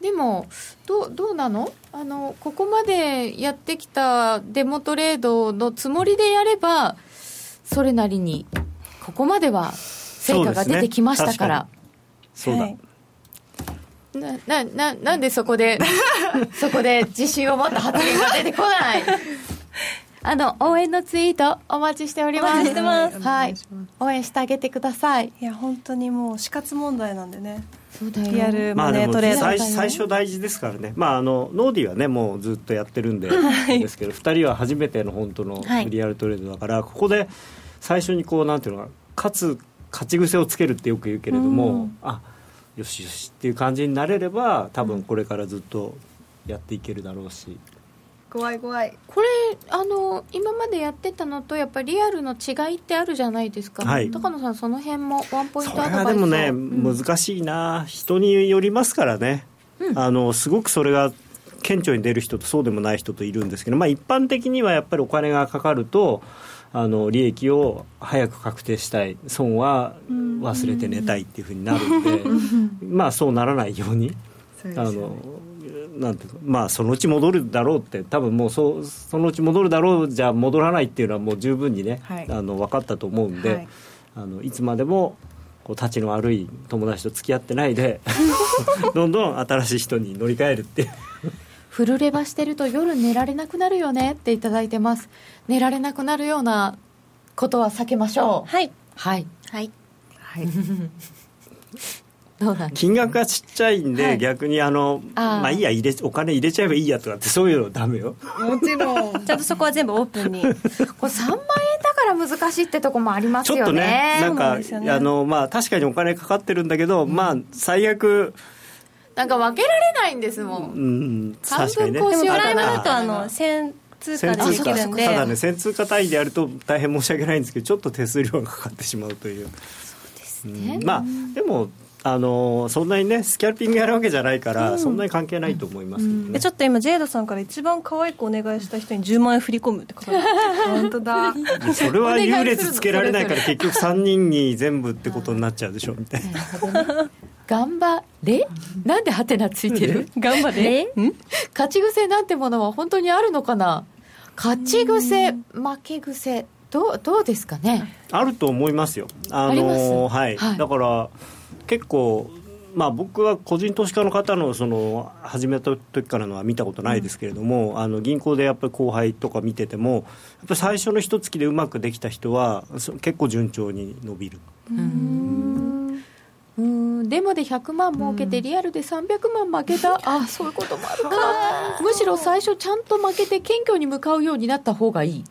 でもどうどうなの？あのここまでやってきたデモトレードのつもりでやればそれなりにここまでは成果が出てきましたから。そうだ、はい。ななななんでそこでそこで自信を持った発言が出てこない？あの応援のツイートお待ちしております。お待ちしてます。はい。応援してあげてください。いや本当にもう死活問題なんでね。そうだよ。リアルマまあでもネートレード最最初大事ですからね、まあ、あのノーディはねもうずっとやってるんで、ですけど2人は初めての本当のはい。リアルトレードだから、ここで最初にこうなんていうのか勝つ勝ち癖をつけるってよく言うけれども、あよしよしっていう感じになれれば多分これからずっとやっていけるだろうし、怖い怖い。これあの今までやってたのとやっぱりリアルの違いってあるじゃないですか、はい。高野さんその辺もワンポイントアドバイスでもね、うん。難しいな。人によりますからね、あのすごくそれが顕著に出る人とそうでもない人といるんですけど、まあ、一般的にはやっぱりお金がかかるとあの利益を早く確定したい。損は忘れて寝たいっていうふうになるんで、まあそうならないように。そうね。あのなんていうかまあそのうち戻るだろうって多分もうそそのうち戻るだろうじゃ戻らないっていうのはもう十分にね、はい。あの分かったと思うんで、はい。あのいつまでもこう立ちの悪い友達と付き合ってないで どんどん新しい人に乗り換えるっていう。フルレバしてると夜寝られなくなるよねっていただいてます。寝られなくなるようなことは避けましょう。はいはい。はい。は い金額がちっちゃいんで、はい。逆にあのまあいいや入れお金入れちゃえばいいやとかってそういうのダメよ。もちろん。ちゃんとそこは全部オープンに。これ3万円だから難しいってとこもありますよね。ちょっとねなんかね。あのまあ確かにお金かかってるんだけど、まあ最悪。なんか分けられないんですもん。うん半分確かにね。こうしようでもプライムかなだとあの1000通貨先でできるんで。ただね1000通貨単位でやると大変申し訳ないんですけどちょっと手数料がかかってしまうという。ね。うん。まあでもあのそんなにねスキャルピングやるわけじゃないから、そんなに関係ないと思いますけどね、えちょっと今ジェイドさんから一番可愛くお願いした人に10万円振り込むって書か れて本当だそれは優劣つけられないから結局3人に全部ってことになっちゃうでしょみたいな。頑張れなんでハテナついてる？頑張れ勝ち癖なんてものは本当にあるのかな？勝ち癖負け癖。どうどうですかね？あると思いますよ。ああります？のはい、はい。だから結構まあ、僕は個人投資家の方のその始めた時からのは見たことないですけれども、あの銀行でやっぱり後輩とか見ててもやっぱり最初の一月でうまくできた人はそ結構順調に伸びる。うーん。デモで100万儲けてリアルで300万負けた。あそういうこともあるか。むしろ最初ちゃんと負けて謙虚に向かうようになった方がいい。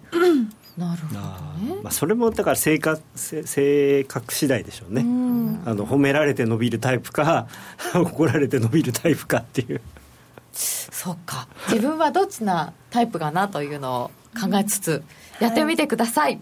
なるほどね。まあ、それもだから性格性性格次第でしょうね、あの褒められて伸びるタイプか 怒られて伸びるタイプかっていう。そっか。自分はどっちなタイプかなというのを考えつつやってみてください、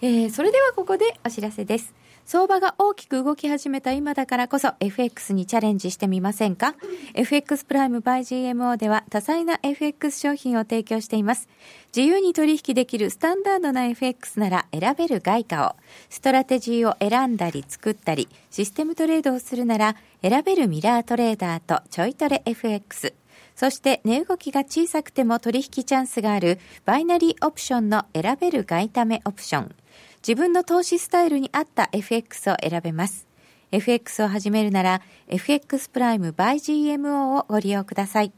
えーそれではここでお知らせです。相場が大きく動き始めた今だからこそ FX にチャレンジしてみませんか ?FX プライム by GMO では多彩な FX 商品を提供しています。自由に取引できるスタンダードな FX なら選べる外貨を、ストラテジーを選んだり作ったり、システムトレードをするなら選べるミラートレーダーとちょいトレ FX。そして値動きが小さくても取引チャンスがあるバイナリーオプションの選べる外為オプション。自分の投資スタイルに合った FX を選べます。FX を始めるなら FX プライム by GMO をご利用ください。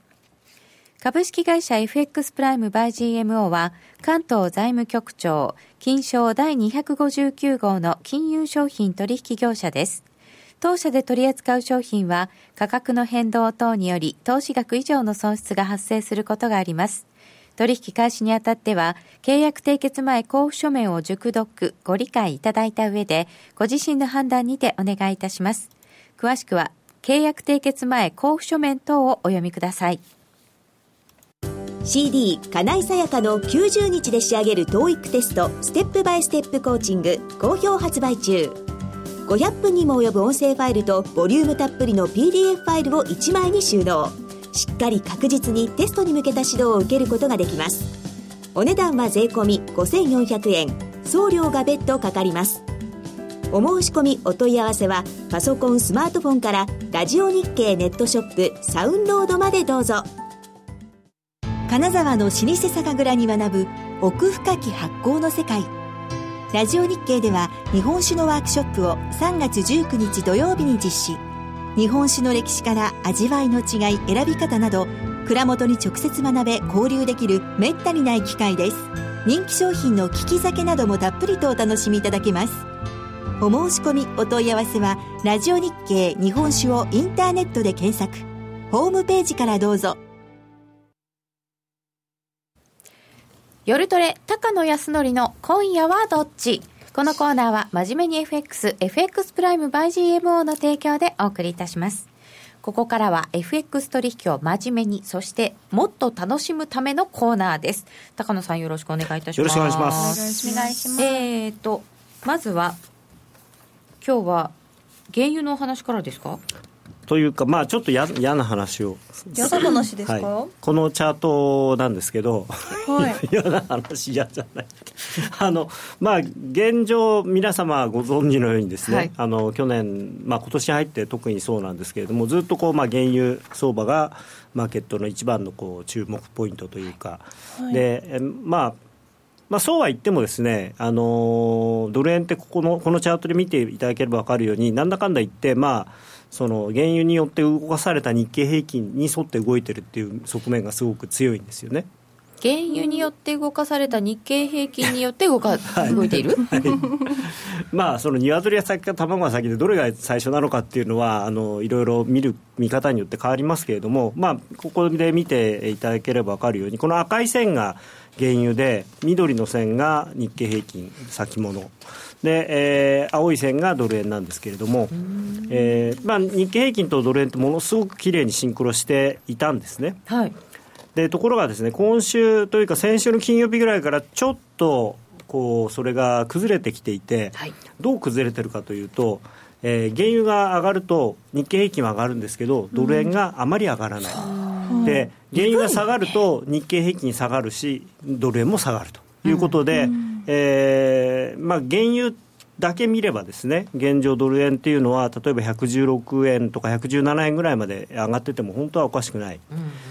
株式会社 FX プライム by GMO は関東財務局長金賞第259号の金融商品取引業者です。当社で取り扱う商品は価格の変動等により投資額以上の損失が発生することがあります。取引開始にあたっては、契約締結前交付書面を熟読、ご理解いただいた上で、ご自身の判断にてお願いいたします。詳しくは、契約締結前交付書面等をお読みください。CD 金井さやかの90日で仕上げる TOEIC テストステップバイステップコーチング好評発売中500分にも及ぶ音声ファイルとボリュームたっぷりの PDF ファイルを1枚に収納しっかり確実にテストに向けた指導を受けることができます。お値段は税込5400円。送料が別途かかります。お申し込みお問い合わせはパソコンスマートフォンからラジオ日経ネットショップサウンロードまでどうぞ。金沢の老舗酒蔵に学ぶ奥深き発酵の世界。ラジオ日経では日本酒のワークショップを3月19日土曜日に実施。日本酒の歴史から味わいの違い選び方など蔵元に直接学べ交流できるめったにない機会です。人気商品の利き酒などもたっぷりとお楽しみいただけます。お申し込みお問い合わせはラジオ日経日本酒をインターネットで検索。ホームページからどうぞ。夜トレ、高野康則の今夜はどっち？このコーナーは真面目に FX、FX プライム by GMO の提供でお送りいたします。ここからは FX 取引を真面目に、そしてもっと楽しむためのコーナーです。高野さんよろしくお願いいたします。よろしくお願いしますお願いしますえーと、まずは、今日は原油のお話からですか？というかまあちょっとや嫌な話を。嫌な話ですか？はい。このチャートなんですけど、はい。嫌な話嫌じゃない。あのまあ現状皆様ご存知のようにですね、はい。あの去年まあ今年入って特にそうなんですけれどもずっとこうまあ原油相場がマーケットの一番のこう注目ポイントというか、でえまあまあ、そうは言ってもですね、あのドル円ってここのこのチャートで見ていただければ分かるようになんだかんだ言って、まあ、その原油によって動かされた日経平均に沿って動いてるっていう側面がすごく強いんですよね。原油によって動かされた日経平均によって動か、動いている？まあ、その鶏が先か卵が先でどれが最初なのかっていうのはあのいろいろ見る見方によって変わりますけれども、まあ、ここで見ていただければ分かるようにこの赤い線が原油で緑の線が日経平均先物で、えー青い線がドル円なんですけれども、えーまあ、日経平均とドル円ってものすごく綺麗にシンクロしていたんですね。はい。でところがですね今週というか先週の金曜日ぐらいからちょっとこうそれが崩れてきていて、はいどう崩れてるかというと、えー原油が上がると日経平均は上がるんですけどドル円があまり上がらない、で原油が下がると日経平均下がるしドル円も下がるということで、えーまあ、原油だけ見ればですね現状ドル円っていうのは例えば116円とか117円ぐらいまで上がってても本当はおかしくない、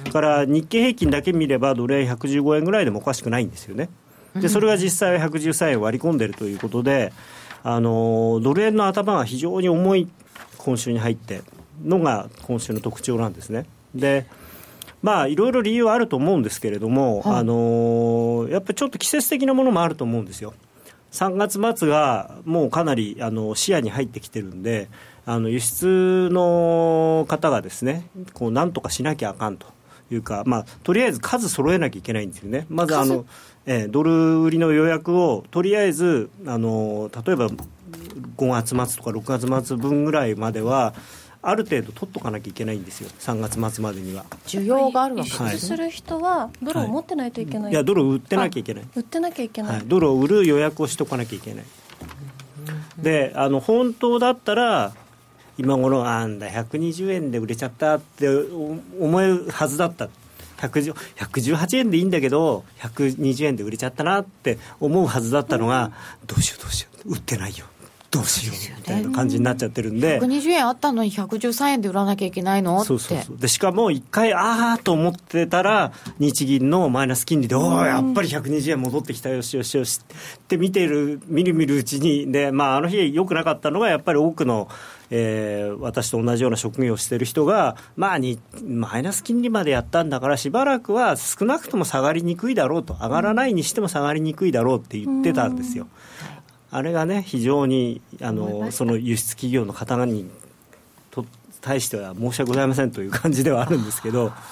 だから日経平均だけ見ればドル円115円ぐらいでもおかしくないんですよね。でそれが実際は113円割り込んでるということであのドル円の頭が非常に重い今週に入ってのが今週の特徴なんですね。でまあいろいろ理由はあると思うんですけれども、あのやっぱりちょっと季節的なものもあると思うんですよ。3月末がもうかなりあの視野に入ってきてるんであの輸出の方がですねこうなんとかしなきゃあかんというか、まあ、とりあえず数揃えなきゃいけないんですよね。まずあの、えードル売りの予約をとりあえずあの例えば5月末とか6月末分ぐらいまではある程度取っとかなきゃいけないんですよ。3月末までには。需要があるわけ輸はい。出する人はドルを持ってないといけない、い。やドルを売ってなきゃいけない。売ってなきゃいけない、はい、ドルを売る予約をしとかなきゃいけない。であの本当だったら今頃あんだ120円で売れちゃったって思えるはずだった118円でいいんだけど120円で売れちゃったなって思うはずだったのが、どうしようどうしよう。売ってないよ。どうしようみたいな感じになっちゃってるんで、120円あったのに113円で売らなきゃいけないの？って。そうそうそう。でしかも一回ああと思ってたら日銀のマイナス金利で、おおやっぱり120円戻ってきたよしよしよしって見てる見る見るうちにで、まあ、あの日良くなかったのがやっぱり多くのえー、私と同じような職業をしている人が、まあに、マイナス金利までやったんだから、しばらくは少なくとも下がりにくいだろうと、上がらないにしても下がりにくいだろうって言ってたんですよ。あれがね、非常にあのその輸出企業の方にと対しては申し訳ございませんという感じではあるんですけど。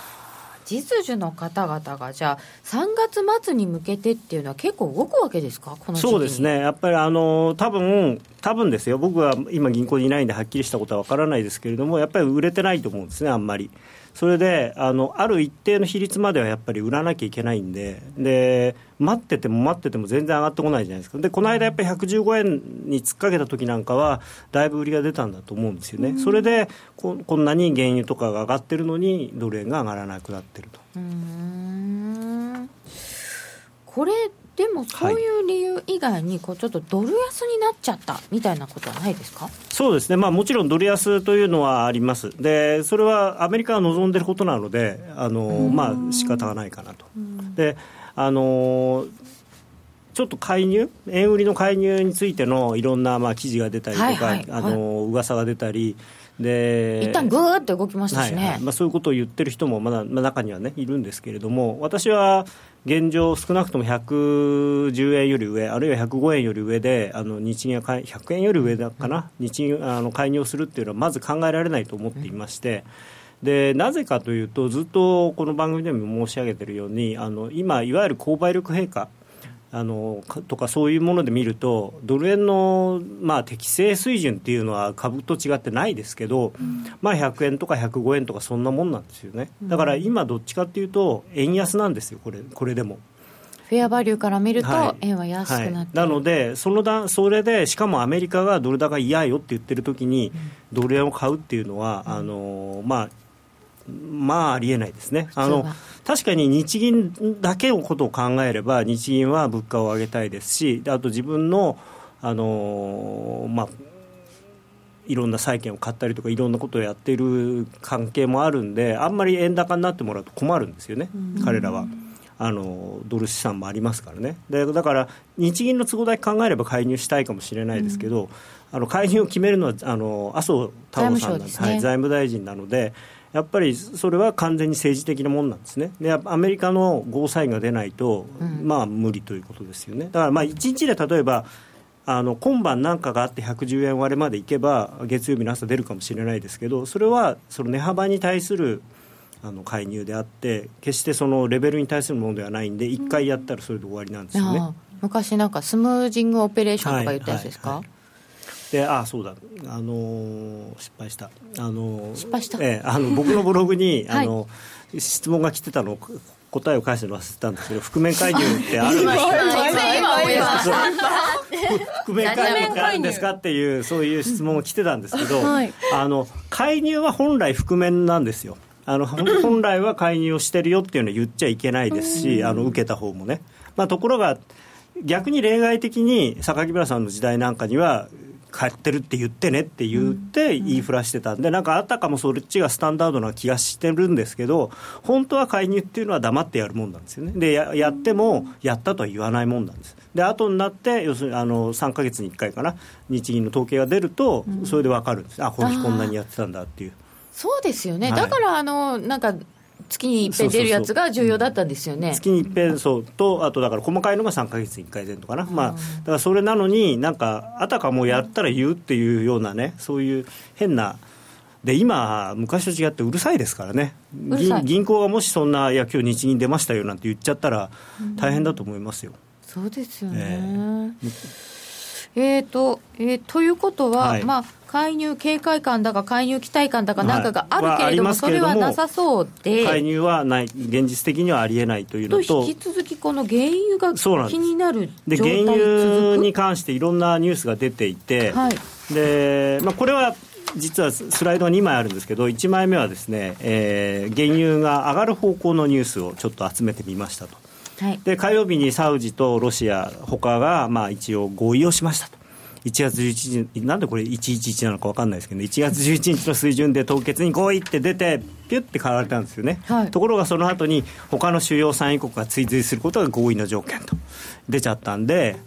実需の方々がじゃあ3月末に向けてっていうのは結構動くわけですか？このそうですね。やっぱりあの多分多分ですよ。僕は今銀行にいないんではっきりしたことは分からないですけれどもやっぱり売れてないと思うんですねあんまり。それであのある一定の比率まではやっぱり売らなきゃいけないんで。で待ってても待ってても全然上がってこないじゃないですか。でこの間やっぱり115円に突っかけた時なんかはだいぶ売りが出たんだと思うんですよね、それでここんなに原油とかが上がってるのにドル円が上がらなくなってると。これでもそういう理由以外にこうちょっとドル安になっちゃったみたいなことはないですか？そうですね、まあ、もちろんドル安というのはあります、でそれはアメリカが望んでいることなので、あのまあ仕方がないかなと。であのちょっと介入、円売りの介入についてのいろんなまあ記事が出たりとか、はいはい、あの噂が出たり、で一旦ぐーっと動きましたしね、はい。はい、まあ、そういうことを言ってる人もまだ、まあ、中には、ね、いるんですけれども、私は現状、少なくとも110円より上、あるいは105円より上で、あの日銀が100円より上だかな、日銀あの介入するっていうのは、まず考えられないと思っていまして。でなぜかというと、ずっとこの番組でも申し上げているように、あの今、いわゆる購買力陛下あのとかそういうもので見るとドル円の、まあ、適正水準っていうのは株と違ってないですけど、うん、まあ、100円とか105円とかそんなもんなんですよね。だから今どっちかっていうと円安なんですよこれこれでも。フェアバリューから見ると、円は安くなって、はいはい、なのでそのだ、それでしかもアメリカがドル高嫌よって言ってる時に、ドル円を買うっていうのは、あのまあ、まあありえないですね。あの確かに日銀だけのことを考えれば日銀は物価を上げたいですしあと自分のあのまあいろんな債券を買ったりとかいろんなことをやっている関係もあるんであんまり円高になってもらうと困るんですよね、彼らは。あのドル資産もありますからね。でだから日銀の都合だけ考えれば介入したいかもしれないですけど、うん、あの介入を決めるのはあの麻生太郎さんなんで、ね、はい、財務大臣なのでやっぱりそれは完全に政治的なものなんですね、でアメリカのゴーサインが出ないと、うん、まあ無理ということですよね、だからまあ1日で例えば、あの今晩なんかがあって110円割れまでいけば、月曜日の朝出るかもしれないですけど、それはその値幅に対するあの介入であって、決してそのレベルに対するものではないんで、1回やったらそれで終わりなんですよね。うん、昔なんかスムージングオペレーションとか言ったやつですか、はいはいはいであそうだ、あのー、失敗した、あのー、失敗した、えー、あの僕のブログに、あの質問が来てたの答えを返すの忘れたんですけど覆面介入ってあるんですか？覆面介入ってあるんですか？っていうそういう質問が来てたんですけど、はい、あの介入は本来覆面なんですよ。あの本来は介入をしてるよっていうのは言っちゃいけないですし、あの受けた方もね、まあ、ところが逆に例外的に榊原さんの時代なんかには買ってるって言ってねって言って言いふらしてたんで、なんかあたかもそっちがスタンダードな気がしてるんですけど、本当は介入っていうのは黙ってやるもんなんですよね。で、ややっても、やったとは言わないもんなんです。で、後になって、要するにあの3か月に1回かな、日銀の統計が出ると、それで分かるんです。あ、この日こんなにやってたんだっていう。そうですよね、はい、だからあのなんか月に一遍出るやつが重要だったんですよね。月に一遍そうとあとだから細かいのが3か月に1回前とかな、まあ、だからそれなのになんかあたかもやったら言うっていうようなねそういう変なで今、昔と違ってうるさいですからね。銀、銀行がもしそんな、いや、今日日銀出ましたよなんて言っちゃったら、大変だと思いますよ。うん、そうですよね、えーえーとえーということは、はい。まあ、介入警戒感だか、介入期待感だかなんかがあるけれども、はいそれはなさそうで、介入はない現実的にはありえないというとのと。引き続き、この原油が気になるで原油に関していろんなニュースが出ていて、はい。でまあ、これは実はスライドが2枚あるんですけど1枚目はですね、えー原油が上がる方向のニュースをちょっと集めてみましたと。はい、で火曜日にサウジとロシア他がまあ一応合意をしましたと1月11日なんでこれ111なのか分かんないですけど、1月11日の水準で凍結に合意って出てピュッて買われたんですよね、はい。ところがその後に他の主要産油国が追随することが合意の条件と出ちゃったんで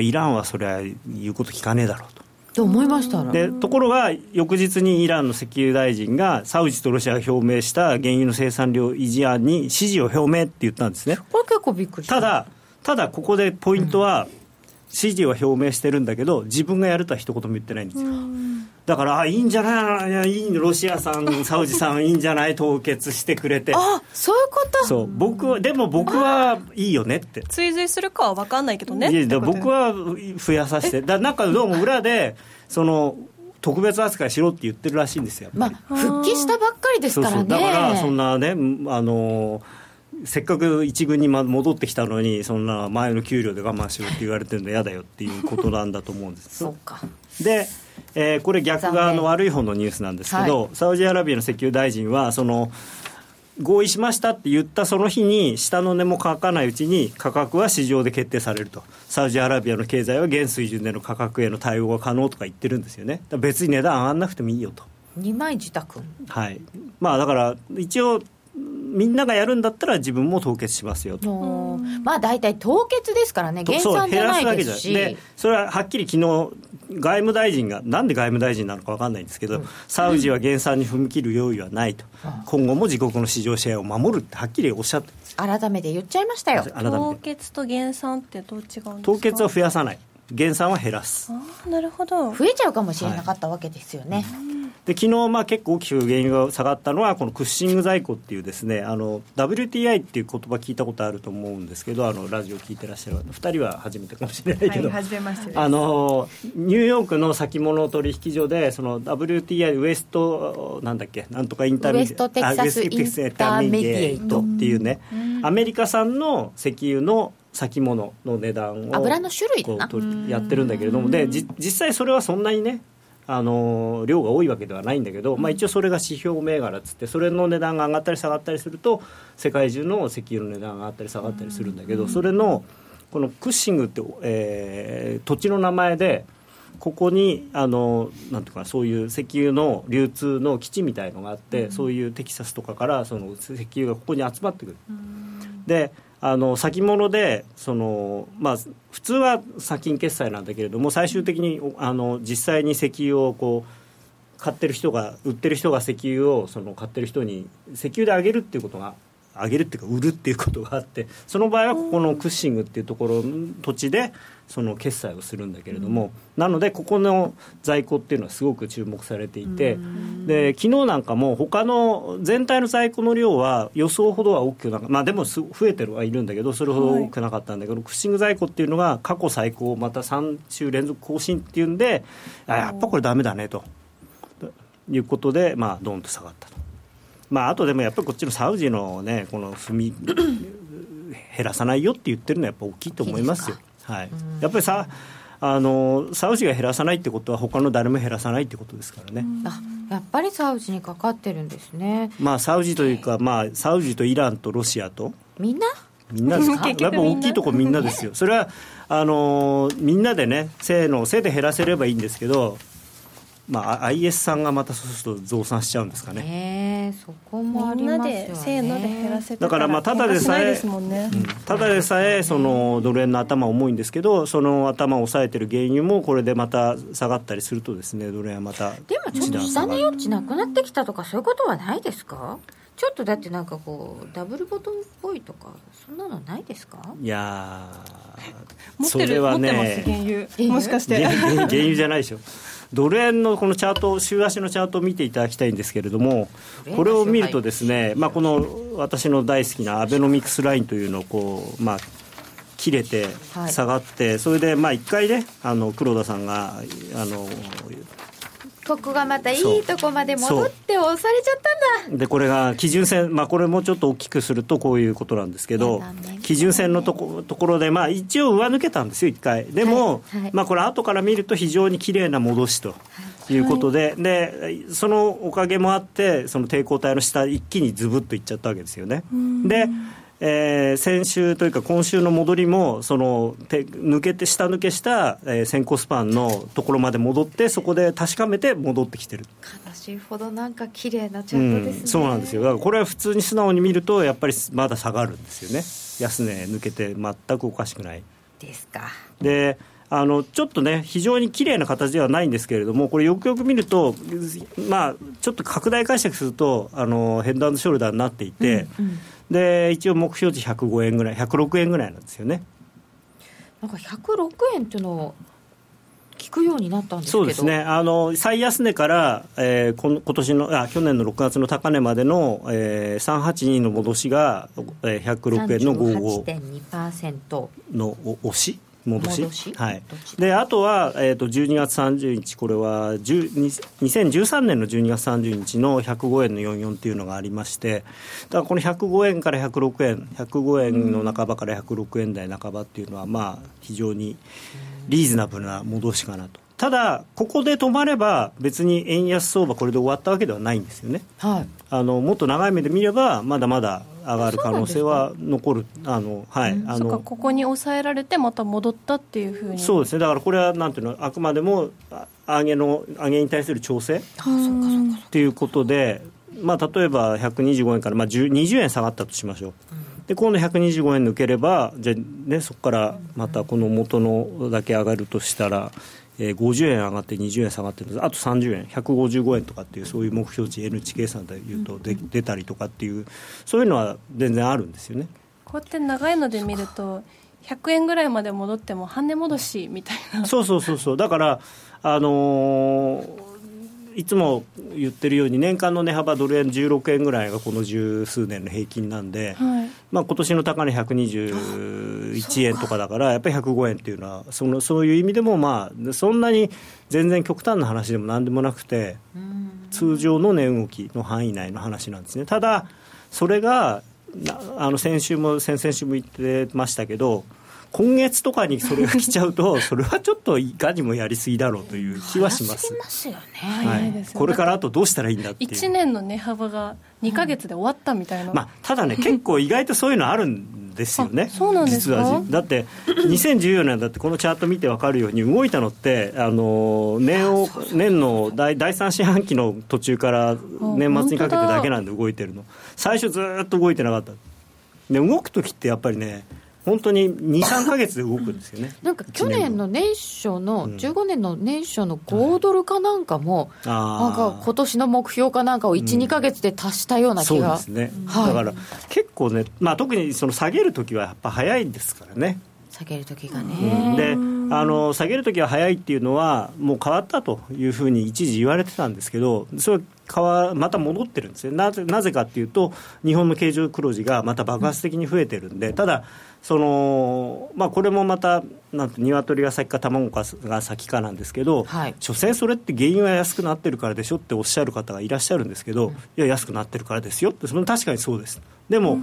イランはそれは言うこと聞かねえだろうと。と思いましたら、でところが翌日にイランの石油大臣がサウジとロシアが表明した原油の生産量維持案に支持を表明って言ったんですね。これ結構びっくりした。ただただここでポイントは、支持は表明してるんだけど自分がやるとは一言も言ってないんですよ。だからあいいんじゃない？いやいいロシアさん サウジさんいいんじゃない？凍結してくれて。あそういうこと？そう。僕はでも僕はいいよねって。追随するかは分かんないけどね。いや僕は増やさせて。だなんかどうも裏でその特別扱いしろって言ってるらしいんですよまあ、復帰したばっかりですからね。そうだからそんなねあのせっかく一軍にま戻ってきたのにそんな前の給料で我慢しろって言われてるの嫌だよっていうことなんだと思うんです。そうか。で、えーこれ逆側の悪い方のニュースなんですけど、はサウジアラビアの石油大臣はその合意しましたって言ったその日に下の根も乾かないうちに価格は市場で決定されると。サウジアラビアの経済は現水準での価格への対応が可能とか言ってるんですよね。別に値段上がんなくてもいいよと。二枚自宅。はい。まあだから一応みんながやるんだったら自分も凍結しますよと。のまあ大体凍結ですからね、減産じゃないですし。でそれははっきり昨日外務大臣がなんで外務大臣なのか分かんないんですけど、サウジは減産に踏み切る用意はないと、今後も自国の市場シェアを守るってはっきりおっしゃって改めて言っちゃいましたよ。凍て。結と減産ってどう違うんですか？凍結は増やさない。減産は減らす。ああなるほど。増えちゃうかもしれなかったわけですよね。で昨日まあ結構大きく原油が下がったのはこのクッシング在庫っていうですねあの WTI っていう言葉聞いたことあると思うんですけどあのラジオ聞いてらっしゃる2人は初めてかもしれないけど、はい、初めましてです。あのニューヨークの先物取引所でその WTI ウエストなんだっけなんとかインターミディウエストテキサスあウエストテキサスインターミディエイトっていうね、アメリカ産の石油の先物の値段を油の種類やってるんだけれども。でじ実際それはそんなにねあの量が多いわけではないんだけど、まあ、一応それが指標銘柄っつってそれの値段が上がったり下がったりすると世界中の石油の値段が上がったり下がったりするんだけどそれのこのクッシングって、えー土地の名前でここにあのなんていうかなそういう石油の流通の基地みたいのがあって、そういうテキサスとかからその石油がここに集まってくる。であの先物でその、まあ、普通は先金決済なんだけれども最終的にあの実際に石油をこう買ってる人が売ってる人が石油をその買ってる人に石油であげるっていうことが上げるっていうか売るっていうことがあってその場合はここのクッシングっていうところの土地でその決済をするんだけれども、なのでここの在庫っていうのはすごく注目されていて、で昨日なんかも他の全体の在庫の量は予想ほどは大きくなかまあでもす増えてるはいるんだけどそれほど多くなかったんだけど、クッシング在庫っていうのが過去最高をまた3週連続更新っていうんであやっぱこれダメだねと。ということで、まあ、ドンと下がったと。まあ、あとでもやっぱりこっちのサウジのね、この踏み 減らさないよって言ってるのはやっぱ大きいと思いますよ。はい、やっぱりさあのサウジが減らさないってことは他の誰も減らさないってことですからね。あやっぱりサウジにかかってるんですね。まあサウジというか、まあ、サウジとイランとロシアと。みんな？みんなです。か結やっぱ大きいとこみんなですよ。それはあのーみんなでねせーのせで減らせればいいんですけどまあ IS さんがまたそうすると増産しちゃうんですかね。ねえそこもあみんなりますよね。でせーので減らせてだからまあただでさえ喧嘩しないですもんね、ただでさえそのドル円の頭重いんですけどその頭を抑えてる原油もこれでまた下がったりするとですねドル円はまたでもちょっと下値余地なくなってきたとかそういうことはないですか？ちょっとだってなんかこうダブルボトムっぽいとかそんなのないですか？いやー持ってる、それは持ってますね原油。油もしかして。原油原油じゃないでしょ。ドル円のこのチャート週足のチャートを見ていただきたいんですけれどもこれを見るとですね、まあ、この私の大好きなアベノミクスラインというのをこう、まあ、切れてはい。下がって、それでまあ一回ねあの黒田さんがあのここがまたいいとこまで戻って押されちゃったんだ。でこれが基準線、まあ、これもちょっと大きくするとこういうことなんですけど、基準線のとこところで、まあ、一応上抜けたんですよ、1回。でも、はいはい。まあ、これ、後から見ると非常に綺麗な戻しとい。うことで、でそのおかげもあって、その抵抗体の下、一気にズブッといっちゃったわけですよね。でえー先週というか今週の戻りもそのて抜けて下抜けした、えー先行スパンのところまで戻ってそこで確かめて戻ってきてる。悲しいほどなんか綺麗なチャートですね、うん、そうなんですよ。だからこれは普通に素直に見るとやっぱりまだ下がるんですよね。安値抜けて全くおかしくない。ですか。であのちょっとね非常に綺麗な形ではないんですけれどもこれよくよく見るとまあちょっと拡大解釈するとあのヘッドショルダーになっていて、で一応目標値105円ぐらい106円ぐらいなんですよね。なんか106円っていうのを聞くようになったんですけど。そうですね。あの最安値から、えー、この今年のあ去年の6月の高値までの、えー、382の戻しが、えー、106円の55 38.2%のお押し戻し？戻し？はい、であとは、えー、と12月30日これは10 2013年の12月30日の105円の44っていうのがありましてだからこの105円から106円105円の半ばから106円台半ばっていうのはまあ非常にリーズナブルな戻しかなとただここで止まれば別に円安相場これで終わったわけではないんですよね。はい。あのもっと長い目で見ればまだまだ上がる可能性は残る。あのはい。あのここに抑えられてまた戻ったっていうふうに。そうですね。だからこれはなんていうのあくまでもあ上げの上げに対する調整っていうことで、まあ、例えば125円から、まあ、10 20円下がったとしましょう、で今度125円抜ければじゃあ、ね、そこからまたこの元のだけ上がるとしたら、えー50円上がって20円下がってるんです。あと30円。155円とかっていうそういう目標値 N 値計算でいうとで出たりとかっていうそういうのは全然あるんですよね。こうやって長いので見ると100円ぐらいまで戻っても半値戻しみたいな。そうそうそうそう。だからあのーいつも言ってるように年間の値幅ドル円16円ぐらいがこの十数年の平均なんで、はい。まあ今年の高値121円とかだからやっぱり105円っていうのはそのそういう意味でもまあそんなに全然極端な話でも何でもなくて通常の値動きの範囲内の話なんですね。ただそれがなあの先週も先々週も言ってましたけど今月とかにそれが来ちゃうと それはちょっといかにもやりすぎだろうという気はします。ますよね。はい。これからあとどうしたらいいんだっていう。1年の値幅が2か月で終わったみたいな、まあ、ただね、結構意外とそういうのあるんですよね、あそうなんですか？実は。だって、2014年だって、このチャート見て分かるように、動いたのって、あの年を年の第第3四半期の途中から年末にかけてだけなんで動いてるの、最初ずーっと動いてなかった、で動く時ってやっぱりね、本当に2、3か月で動くんですよね。なんか去年の年初の、15年の年初の5ドルかなんかも、なんか今年の目標かなんかを1、2か月で達したようなそう気が、ですね、はい。だから結構ね、まあ、特にその下げる時はやっぱ早いですからね。下げる時がね、であの下げるときは早いっていうのは、もう変わったというふうに一時言われてたんですけど、それはまた戻ってるんですねなぜ、なぜかっていうと、日本の経常黒字がまた爆発的に増えてるんで、ただ、そのまあ、これもまた、なんて鶏が先か卵が先かなんですけど、はい。所詮それって原因は安くなってるからでしょっておっしゃる方がいらっしゃるんですけど、いや、安くなってるからですよって、それ確かにそうです。でも、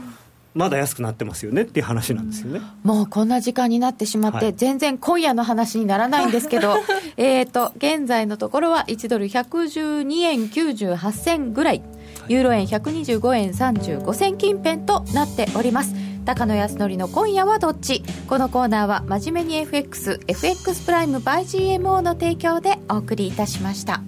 まだ安くなってますよねっていう話なんですよね。もうこんな時間になってしまって、はい。全然今夜の話にならないんですけど、えっと、現在のところは1ドル112円98銭ぐらい、ユーロ円125円35銭近辺となっております。高野康則の今夜はどっち？このコーナーは真面目に FX、FX プライム by GMO の提供でお送りいたしました。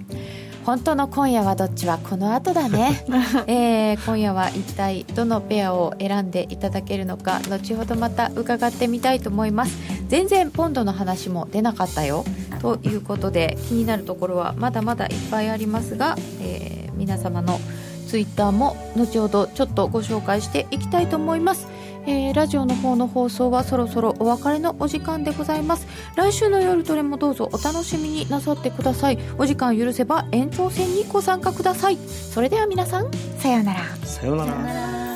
本当の今夜はどっちはこの後だね、えー今夜は一体どのペアを選んでいただけるのか後ほどまた伺ってみたいと思います。全然ポンドの話も出なかったよ。ということで気になるところはまだまだいっぱいありますが、えー皆様のツイッターも後ほどちょっとご紹介していきたいと思いますえーラジオの方の放送はそろそろお別れのお時間でございます。来週の夜トレもどうぞお楽しみになさってください。お時間許せば延長戦にご参加ください。それでは皆さんさようなら。さようなら